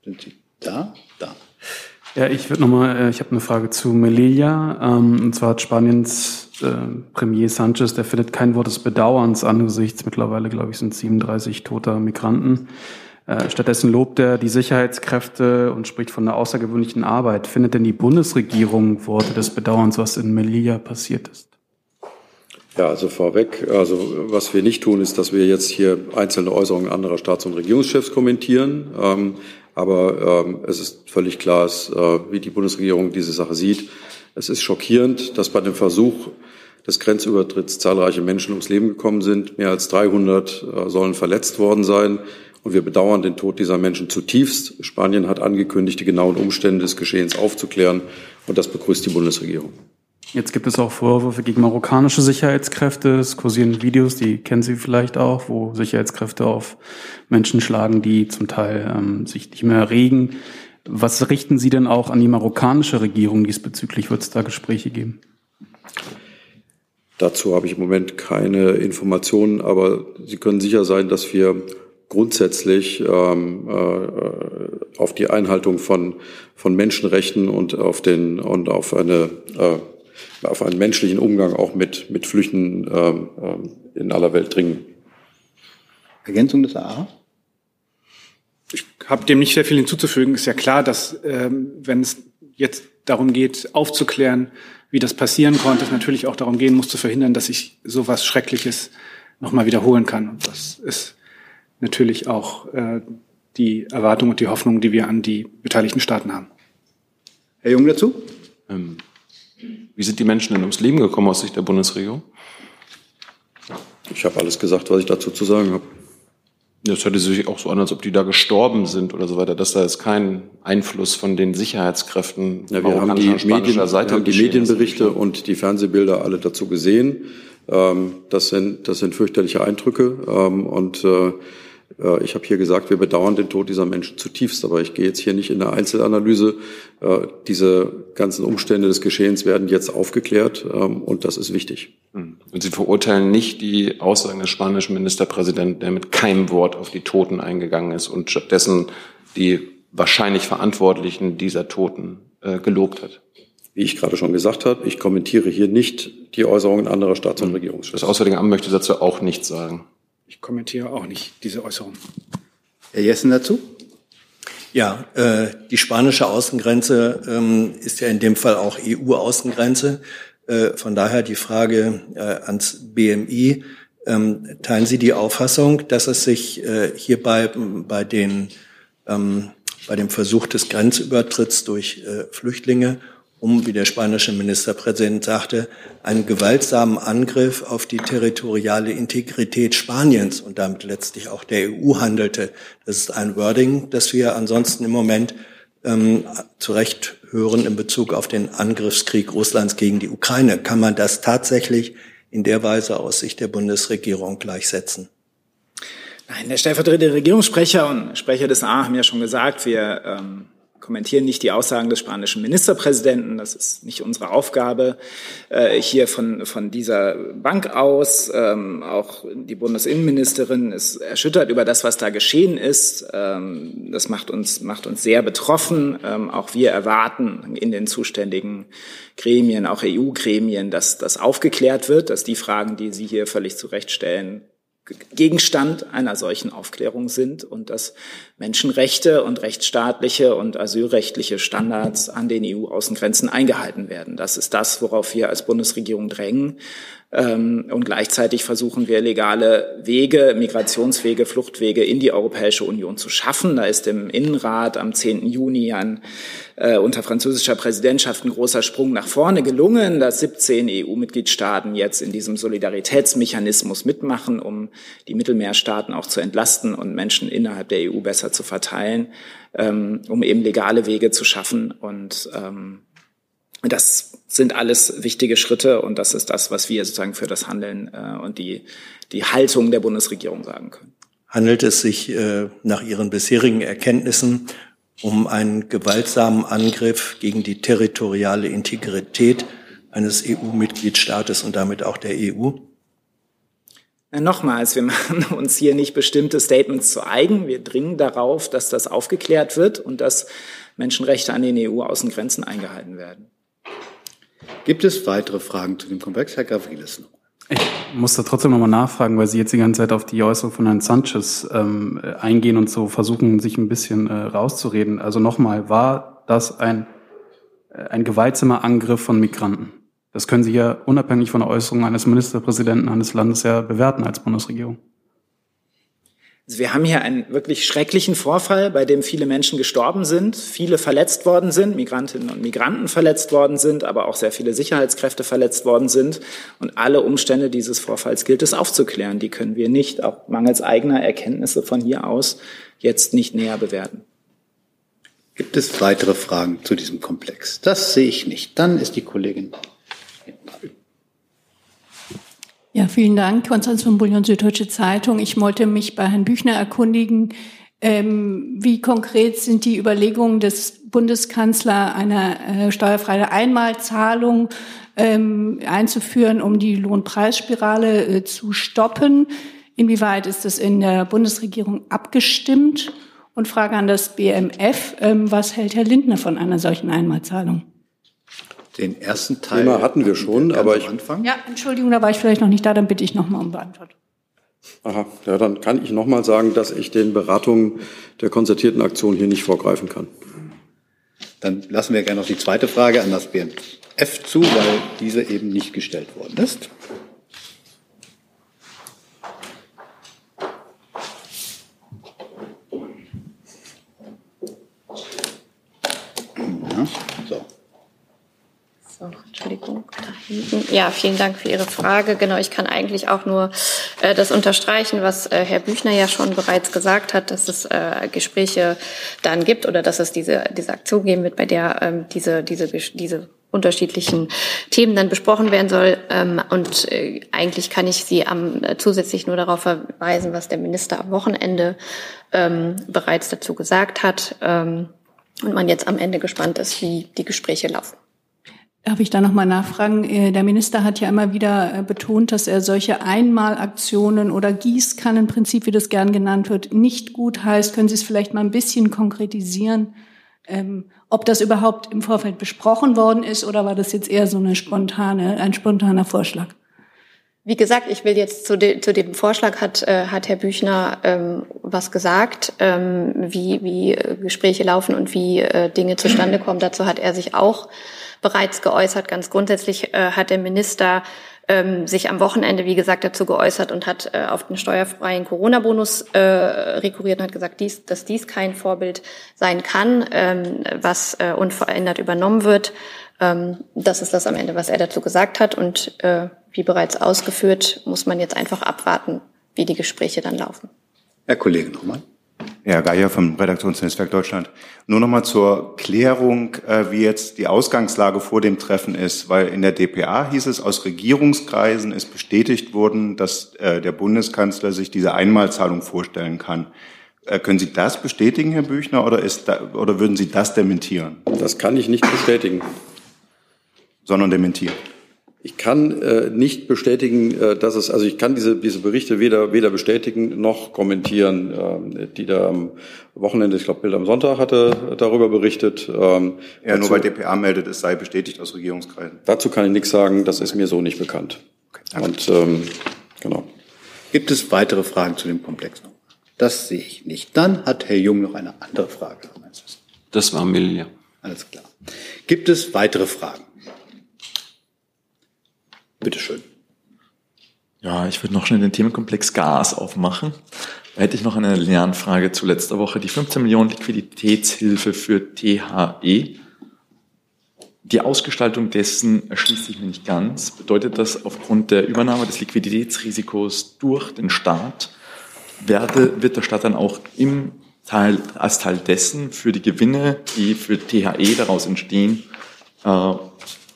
Sind Sie da? Ja, ich würde nochmal, äh, ich habe eine Frage zu Melilla. Ähm, und zwar hat Spaniens äh, Premier Sanchez, der findet kein Wort des Bedauerns angesichts mittlerweile, glaube ich, sind 37 toter Migranten. Äh, stattdessen lobt er die Sicherheitskräfte und spricht von einer außergewöhnlichen Arbeit. Findet denn die Bundesregierung Worte des Bedauerns, was in Melilla passiert ist? Ja, also vorweg, also was wir nicht tun, ist, dass wir jetzt hier einzelne Äußerungen anderer Staats- und Regierungschefs kommentieren. Ähm, aber ähm, es ist völlig klar, dass, äh, wie die Bundesregierung diese Sache sieht. Es ist schockierend, dass bei dem Versuch des Grenzübertritts zahlreiche Menschen ums Leben gekommen sind. Mehr als 300 äh, sollen verletzt worden sein. Und wir bedauern den Tod dieser Menschen zutiefst. Spanien hat angekündigt, die genauen Umstände des Geschehens aufzuklären. Und das begrüßt die Bundesregierung. Jetzt gibt es auch Vorwürfe gegen marokkanische Sicherheitskräfte. Es kursieren Videos, die kennen Sie vielleicht auch, wo Sicherheitskräfte auf Menschen schlagen, die zum Teil ähm, sich nicht mehr regen. Was richten Sie denn auch an die marokkanische Regierung diesbezüglich? Wird es da Gespräche geben? Dazu habe ich im Moment keine Informationen, aber Sie können sicher sein, dass wir grundsätzlich ähm, äh, auf die Einhaltung von, von Menschenrechten und auf den und auf eine äh, auf einen menschlichen Umgang auch mit, mit Flüchten ähm, ähm, in aller Welt dringen. Ergänzung des AA? Ich habe dem nicht sehr viel hinzuzufügen. Ist ja klar, dass ähm, wenn es jetzt darum geht, aufzuklären, wie das passieren konnte, es natürlich auch darum gehen muss, zu verhindern, dass sich sowas Schreckliches nochmal wiederholen kann. Und das ist natürlich auch äh, die Erwartung und die Hoffnung, die wir an die beteiligten Staaten haben. Herr Jung dazu? Ähm, wie sind die Menschen denn ums Leben gekommen aus Sicht der Bundesregierung? Ich habe alles gesagt, was ich dazu zu sagen habe. Das hörte sich auch so an, als ob die da gestorben sind oder so weiter, dass da jetzt kein Einfluss von den Sicherheitskräften ja, wir haben die, Medien, Seite wir haben die Medienberichte und die Fernsehbilder alle dazu gesehen. Ähm, das, sind, das sind fürchterliche Eindrücke. Ähm, und äh, ich habe hier gesagt, wir bedauern den Tod dieser Menschen zutiefst, aber ich gehe jetzt hier nicht in eine Einzelanalyse. Äh, diese ganzen Umstände des Geschehens werden jetzt aufgeklärt ähm, und das ist wichtig. Hm. Und Sie verurteilen nicht die Aussagen des spanischen Ministerpräsidenten, der mit keinem Wort auf die Toten eingegangen ist und stattdessen die wahrscheinlich Verantwortlichen dieser Toten äh, gelobt hat. Wie ich gerade schon gesagt habe, ich kommentiere hier nicht die Äußerungen anderer Staats- und hm. Regierungschefs. Das Auswärtige Amt möchte dazu auch nichts sagen. Ich kommentiere auch nicht diese Äußerung. Herr Jessen dazu? Ja, äh, die spanische Außengrenze ähm, ist ja in dem Fall auch EU-Außengrenze. Äh, von daher die Frage äh, ans BMI. Ähm, teilen Sie die Auffassung, dass es sich äh, hierbei bei, den, ähm, bei dem Versuch des Grenzübertritts durch äh, Flüchtlinge um, wie der spanische Ministerpräsident sagte, einen gewaltsamen Angriff auf die territoriale Integrität Spaniens und damit letztlich auch der EU handelte. Das ist ein Wording, das wir ansonsten im Moment ähm, zu Recht hören in Bezug auf den Angriffskrieg Russlands gegen die Ukraine. Kann man das tatsächlich in der Weise aus Sicht der Bundesregierung gleichsetzen? Nein, der stellvertretende Regierungssprecher und Sprecher des A haben ja schon gesagt, wir ähm, kommentieren nicht die Aussagen des spanischen Ministerpräsidenten. Das ist nicht unsere Aufgabe. Äh, hier von, von dieser Bank aus, ähm, auch die Bundesinnenministerin ist erschüttert über das, was da geschehen ist. Ähm, das macht uns, macht uns sehr betroffen. Ähm, auch wir erwarten in den zuständigen Gremien, auch EU-Gremien, dass das aufgeklärt wird, dass die Fragen, die Sie hier völlig zu Recht stellen, Gegenstand einer solchen Aufklärung sind und dass Menschenrechte und rechtsstaatliche und asylrechtliche Standards an den EU-Außengrenzen eingehalten werden. Das ist das, worauf wir als Bundesregierung drängen. Ähm, und gleichzeitig versuchen wir legale Wege, Migrationswege, Fluchtwege in die Europäische Union zu schaffen. Da ist im Innenrat am 10. Juni ein, äh, unter französischer Präsidentschaft ein großer Sprung nach vorne gelungen, dass 17 EU-Mitgliedstaaten jetzt in diesem Solidaritätsmechanismus mitmachen, um die Mittelmeerstaaten auch zu entlasten und Menschen innerhalb der EU besser zu verteilen, ähm, um eben legale Wege zu schaffen und ähm, Das sind alles wichtige Schritte und das ist das, was wir sozusagen für das Handeln äh, und die, die Haltung der Bundesregierung sagen können. Handelt es sich äh, nach Ihren bisherigen Erkenntnissen um einen gewaltsamen Angriff gegen die territoriale Integrität eines EU-Mitgliedstaates und damit auch der EU? Nochmals, wir machen uns hier nicht bestimmte Statements zu eigen. Wir dringen darauf, dass das aufgeklärt wird und dass Menschenrechte an den EU-Außengrenzen eingehalten werden. Gibt es weitere Fragen zu dem Komplex? Herr Gavrilis. Ich muss da trotzdem nochmal nachfragen, weil Sie jetzt die ganze Zeit auf die Äußerung von Herrn Sanchez ähm, eingehen und so versuchen, sich ein bisschen äh, rauszureden. Also nochmal, war das ein, äh, ein gewaltsamer Angriff von Migranten? Das können Sie ja unabhängig von der Äußerung eines Ministerpräsidenten eines Landes ja bewerten als Bundesregierung. Also wir haben hier einen wirklich schrecklichen Vorfall, bei dem viele Menschen gestorben sind, viele verletzt worden sind, Migrantinnen und Migranten verletzt worden sind, aber auch sehr viele Sicherheitskräfte verletzt worden sind. Und alle Umstände dieses Vorfalls gilt es aufzuklären. Die können wir nicht, auch mangels eigener Erkenntnisse von hier aus, jetzt nicht näher bewerten. Gibt es weitere Fragen zu diesem Komplex? Das sehe ich nicht. Dann ist die Kollegin ja, vielen Dank. Konstanz von Bullion, Süddeutsche Zeitung. Ich wollte mich bei Herrn Büchner erkundigen, ähm, wie konkret sind die Überlegungen des Bundeskanzlers, eine äh, steuerfreie Einmalzahlung ähm, einzuführen, um die Lohnpreisspirale äh, zu stoppen? Inwieweit ist das in der Bundesregierung abgestimmt? Und Frage an das BMF, ähm, was hält Herr Lindner von einer solchen Einmalzahlung? Den ersten Teil Thema hatten wir schon, aber ich Anfang. Ja, Entschuldigung, da war ich vielleicht noch nicht da, dann bitte ich nochmal um Beantwortung. Aha, ja, dann kann ich nochmal sagen, dass ich den Beratungen der konzertierten Aktion hier nicht vorgreifen kann. Dann lassen wir gerne noch die zweite Frage an das BMF zu, weil diese eben nicht gestellt worden ist. Ja, so. So, Entschuldigung, da hinten. Ja, vielen Dank für Ihre Frage. Genau, ich kann eigentlich auch nur äh, das unterstreichen, was äh, Herr Büchner ja schon bereits gesagt hat, dass es äh, Gespräche dann gibt oder dass es diese, diese Aktion geben wird, bei der ähm, diese, diese, diese unterschiedlichen Themen dann besprochen werden soll. Ähm, und äh, eigentlich kann ich Sie am, äh, zusätzlich nur darauf verweisen, was der Minister am Wochenende ähm, bereits dazu gesagt hat. Ähm, und man jetzt am Ende gespannt ist, wie die Gespräche laufen. Darf ich da nochmal nachfragen? Äh, der Minister hat ja immer wieder äh, betont, dass er solche Einmalaktionen oder Gießkannenprinzip, wie das gern genannt wird, nicht gut heißt. Können Sie es vielleicht mal ein bisschen konkretisieren, ähm, ob das überhaupt im Vorfeld besprochen worden ist oder war das jetzt eher so eine spontane, ein spontaner Vorschlag? Wie gesagt, ich will jetzt zu, de, zu dem Vorschlag hat, äh, hat Herr Büchner ähm, was gesagt, ähm, wie, wie äh, Gespräche laufen und wie äh, Dinge zustande kommen. Dazu hat er sich auch bereits geäußert. Ganz grundsätzlich äh, hat der Minister ähm, sich am Wochenende, wie gesagt, dazu geäußert und hat äh, auf den steuerfreien Corona-Bonus äh, rekurriert und hat gesagt, dies, dass dies kein Vorbild sein kann, ähm, was äh, unverändert übernommen wird. Ähm, das ist das am Ende, was er dazu gesagt hat. Und äh, wie bereits ausgeführt, muss man jetzt einfach abwarten, wie die Gespräche dann laufen. Herr Kollege nochmal. Herr Geier vom Redaktionsnetzwerk Deutschland. Nur noch mal zur Klärung, äh, wie jetzt die Ausgangslage vor dem Treffen ist, weil in der DPA hieß es, aus Regierungskreisen ist bestätigt worden, dass äh, der Bundeskanzler sich diese Einmalzahlung vorstellen kann. Äh, können Sie das bestätigen, Herr Büchner, oder, ist da, oder würden Sie das dementieren? Das kann ich nicht bestätigen. Sondern dementieren. Ich kann äh, nicht bestätigen, äh, dass es, also ich kann diese, diese Berichte weder, weder bestätigen noch kommentieren, äh, die da am Wochenende, ich glaube, Bild am Sonntag hatte darüber berichtet. Ähm, ja, nur weil DPA meldet, es sei bestätigt aus Regierungskreisen. Dazu kann ich nichts sagen, das ist mir so nicht bekannt. Okay, Und ähm, genau. Gibt es weitere Fragen zu dem Komplex noch? Das sehe ich nicht. Dann hat Herr Jung noch eine andere Frage. Das war Milja. Alles klar. Gibt es weitere Fragen? Bitte schön. Ja, ich würde noch schnell den Themenkomplex Gas aufmachen. Da hätte ich noch eine Lernfrage zu letzter Woche. Die 15 Millionen Liquiditätshilfe für THE. Die Ausgestaltung dessen erschließt sich mir nicht ganz. Bedeutet das aufgrund der Übernahme des Liquiditätsrisikos durch den Staat, werde, wird der Staat dann auch im Teil, als Teil dessen für die Gewinne, die für THE daraus entstehen, äh,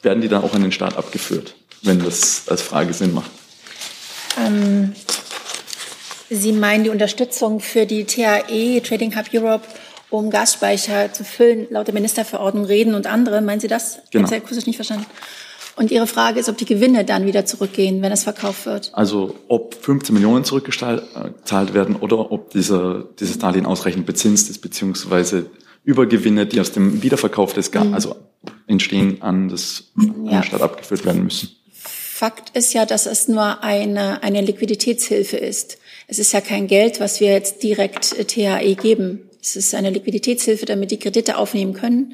werden die dann auch an den Staat abgeführt, wenn das als Frage Sinn macht? Ähm, Sie meinen die Unterstützung für die TAE, Trading Hub Europe, um Gasspeicher zu füllen, laut der Ministerverordnung Reden und andere. Meinen Sie das? Genau. Ich habe akustisch nicht verstanden. Und Ihre Frage ist, ob die Gewinne dann wieder zurückgehen, wenn es verkauft wird. Also ob 15 Millionen zurückgezahlt werden oder ob dieser, dieses Darlehen ausreichend bezinst ist, beziehungsweise Übergewinne, die aus dem Wiederverkauf des Gas, Mhm. also entstehen, an das an Ja. die Stadt abgeführt werden müssen. Fakt ist ja, dass es nur eine, eine Liquiditätshilfe ist. Es ist ja kein Geld, was wir jetzt direkt äh, THE geben. Es ist eine Liquiditätshilfe, damit die Kredite aufnehmen können,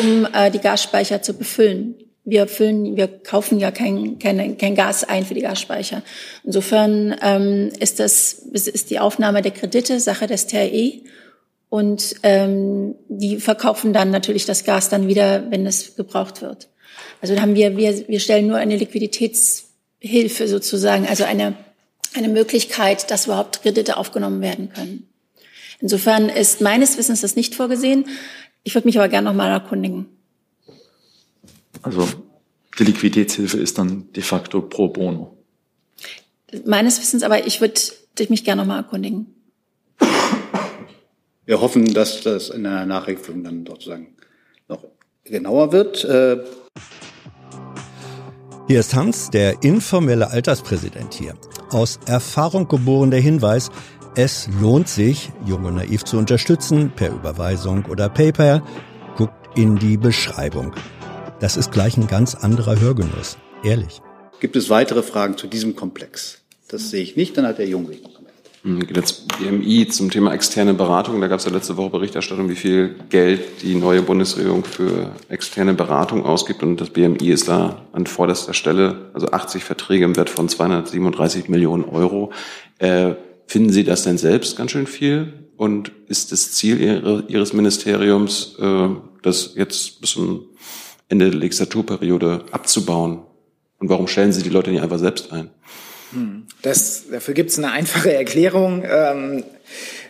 um äh, die Gasspeicher zu befüllen. Wir füllen, wir kaufen ja kein, keine, kein Gas ein für die Gasspeicher. Insofern ähm, ist das ist die Aufnahme der Kredite Sache des THE und ähm, die verkaufen dann natürlich das Gas dann wieder, wenn es gebraucht wird. Also haben wir, wir, wir stellen nur eine Liquiditätshilfe sozusagen, also eine, eine Möglichkeit, dass überhaupt Kredite aufgenommen werden können. Insofern ist meines Wissens das nicht vorgesehen. Ich würde mich aber gerne noch mal erkundigen. Also die Liquiditätshilfe ist dann de facto pro bono. Meines Wissens, aber ich würde mich gerne noch mal erkundigen. Wir hoffen, dass das in der Nachrichtung dann sozusagen noch genauer wird. Hier ist Hans, der informelle Alterspräsident hier. Aus Erfahrung geboren der Hinweis, es lohnt sich, Jung und Naiv zu unterstützen, per Überweisung oder PayPal. Guckt in die Beschreibung. Das ist gleich ein ganz anderer Hörgenuss. Ehrlich. Gibt es weitere Fragen zu diesem Komplex? Das sehe ich nicht. Dann hat der Jungweg. Hm, jetzt BMI zum Thema externe Beratung. Da gab es ja letzte Woche Berichterstattung, wie viel Geld die neue Bundesregierung für externe Beratung ausgibt. Und das BMI ist da an vorderster Stelle, also 80 Verträge im Wert von 237 Millionen Euro. Äh, finden Sie das denn selbst ganz schön viel? Und ist das Ziel Ihre, Ihres Ministeriums, äh, das jetzt bis zum Ende der Legislaturperiode abzubauen? Und warum stellen Sie die Leute nicht einfach selbst ein? Das, dafür gibt es eine einfache Erklärung. Ähm,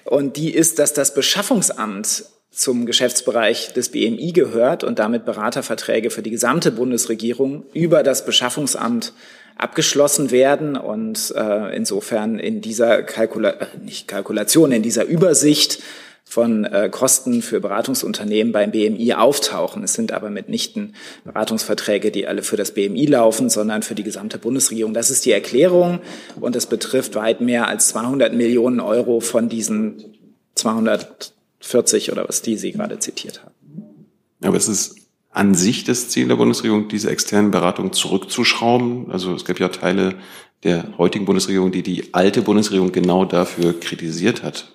und die ist, dass das Beschaffungsamt zum Geschäftsbereich des BMI gehört und damit Beraterverträge für die gesamte Bundesregierung über das Beschaffungsamt abgeschlossen werden und äh, insofern in dieser Kalkula äh, nicht Kalkulation, in dieser Übersicht von äh, Kosten für Beratungsunternehmen beim BMI auftauchen. Es sind aber mitnichten Beratungsverträge, die alle für das BMI laufen, sondern für die gesamte Bundesregierung. Das ist die Erklärung und es betrifft weit mehr als 200 Millionen Euro von diesen 240 oder was die Sie gerade zitiert haben. Aber es ist an sich das Ziel der Bundesregierung, diese externen Beratungen zurückzuschrauben. Also es gab ja Teile der heutigen Bundesregierung, die die alte Bundesregierung genau dafür kritisiert hat.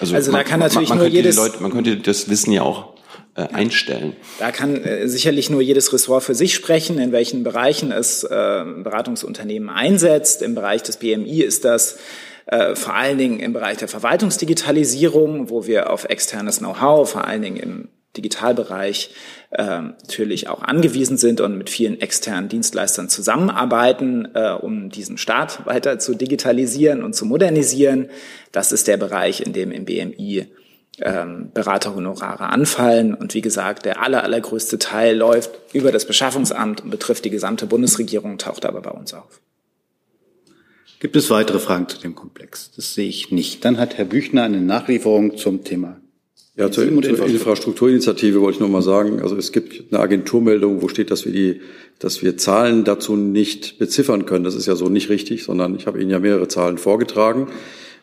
Also da kann natürlich man, man nur jedes- Leute, man könnte das Wissen ja auch äh, einstellen. Da kann äh, sicherlich nur jedes Ressort für sich sprechen, in welchen Bereichen es äh, Beratungsunternehmen einsetzt. Im Bereich des BMI ist das äh, vor allen Dingen im Bereich der Verwaltungsdigitalisierung, wo wir auf externes Know-how, vor allen Dingen im Digitalbereich äh, natürlich auch angewiesen sind und mit vielen externen Dienstleistern zusammenarbeiten, äh, um diesen Staat weiter zu digitalisieren und zu modernisieren. Das ist der Bereich, in dem im BMI ähm, Beraterhonorare anfallen. Und wie gesagt, der aller, allergrößte Teil läuft über das Beschaffungsamt und betrifft die gesamte Bundesregierung, taucht aber bei uns auf. Gibt es weitere Fragen zu dem Komplex? Das sehe ich nicht. Dann hat Herr Büchner eine Nachlieferung zum Thema. Ja, zur, zur Infrastrukturinitiative wollte ich noch mal sagen, also es gibt eine Agenturmeldung, wo steht, dass wir die, dass wir Zahlen dazu nicht beziffern können. Das ist ja so nicht richtig, sondern ich habe Ihnen ja mehrere Zahlen vorgetragen.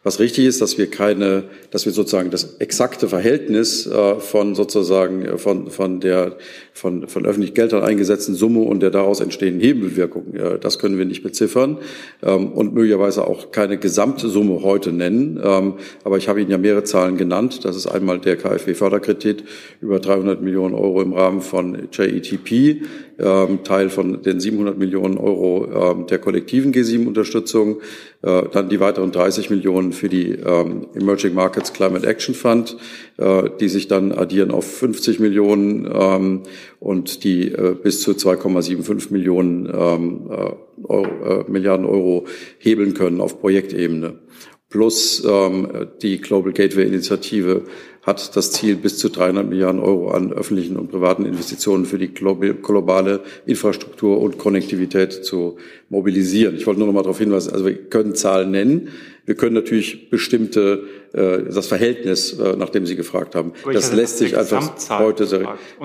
Was richtig ist, dass wir keine, dass wir sozusagen das exakte Verhältnis äh, von sozusagen äh, von von der von von öffentlich Geldern eingesetzten Summe und der daraus entstehenden Hebelwirkung, äh, das können wir nicht beziffern ähm, und möglicherweise auch keine Gesamtsumme heute nennen. Ähm, aber ich habe Ihnen ja mehrere Zahlen genannt. Das ist einmal der KfW-Förderkredit über 300 Millionen Euro im Rahmen von JETP, Teil von den 700 Millionen Euro ähm, der kollektiven G7-Unterstützung, äh, dann die weiteren 30 Millionen für die ähm, Emerging Markets Climate Action Fund, äh, die sich dann addieren auf 50 Millionen ähm, und die äh, bis zu 2,75 Millionen ähm, äh, Euro, äh, Milliarden Euro hebeln können auf Projektebene. Plus ähm, die Global Gateway Initiative hat das Ziel, bis zu 300 Milliarden Euro an öffentlichen und privaten Investitionen für die globale Infrastruktur und Konnektivität zu mobilisieren. Ich wollte nur noch mal darauf hinweisen, also wir können Zahlen nennen. Wir können natürlich bestimmte das Verhältnis, äh, nach dem Sie gefragt haben, das lässt sich einfach heute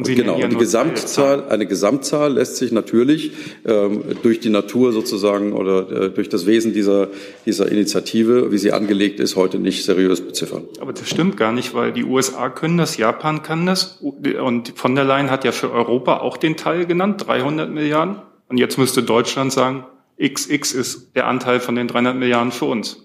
Sie genau die Gesamtzahl, eine Gesamtzahl lässt sich natürlich ähm, durch die Natur sozusagen oder äh, durch das Wesen dieser dieser Initiative, wie sie angelegt ist, heute nicht seriös beziffern. Aber das stimmt gar nicht, weil die USA können das, Japan kann das und von der Leyen hat ja für Europa auch den Teil genannt, 300 Milliarden. Und jetzt müsste Deutschland sagen, XX ist der Anteil von den 300 Milliarden für uns.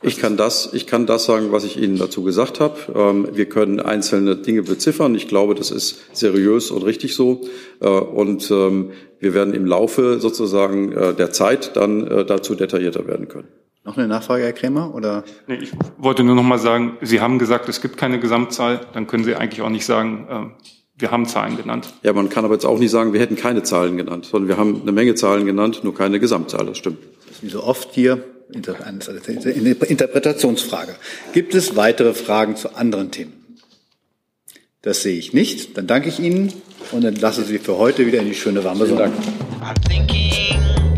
Ich kann das, ich kann das sagen, was ich Ihnen dazu gesagt habe. Ähm, wir können einzelne Dinge beziffern. Ich glaube, das ist seriös und richtig so. Äh, und ähm, wir werden im Laufe sozusagen äh, der Zeit dann äh, dazu detaillierter werden können. Noch eine Nachfrage, Herr Krämer? Oder? Nee, ich wollte nur noch mal sagen, Sie haben gesagt, es gibt keine Gesamtzahl. Dann können Sie eigentlich auch nicht sagen, wir haben Zahlen genannt. Ja, man kann aber jetzt auch nicht sagen, wir hätten keine Zahlen genannt, sondern wir haben eine Menge Zahlen genannt, nur keine Gesamtzahl. Das stimmt. Wie so oft hier Interpretationsfrage. Gibt es weitere Fragen zu anderen Themen? Das sehe ich nicht. Dann danke ich Ihnen und entlasse Sie für heute wieder in die schöne warme Sonne. Vielen Dank.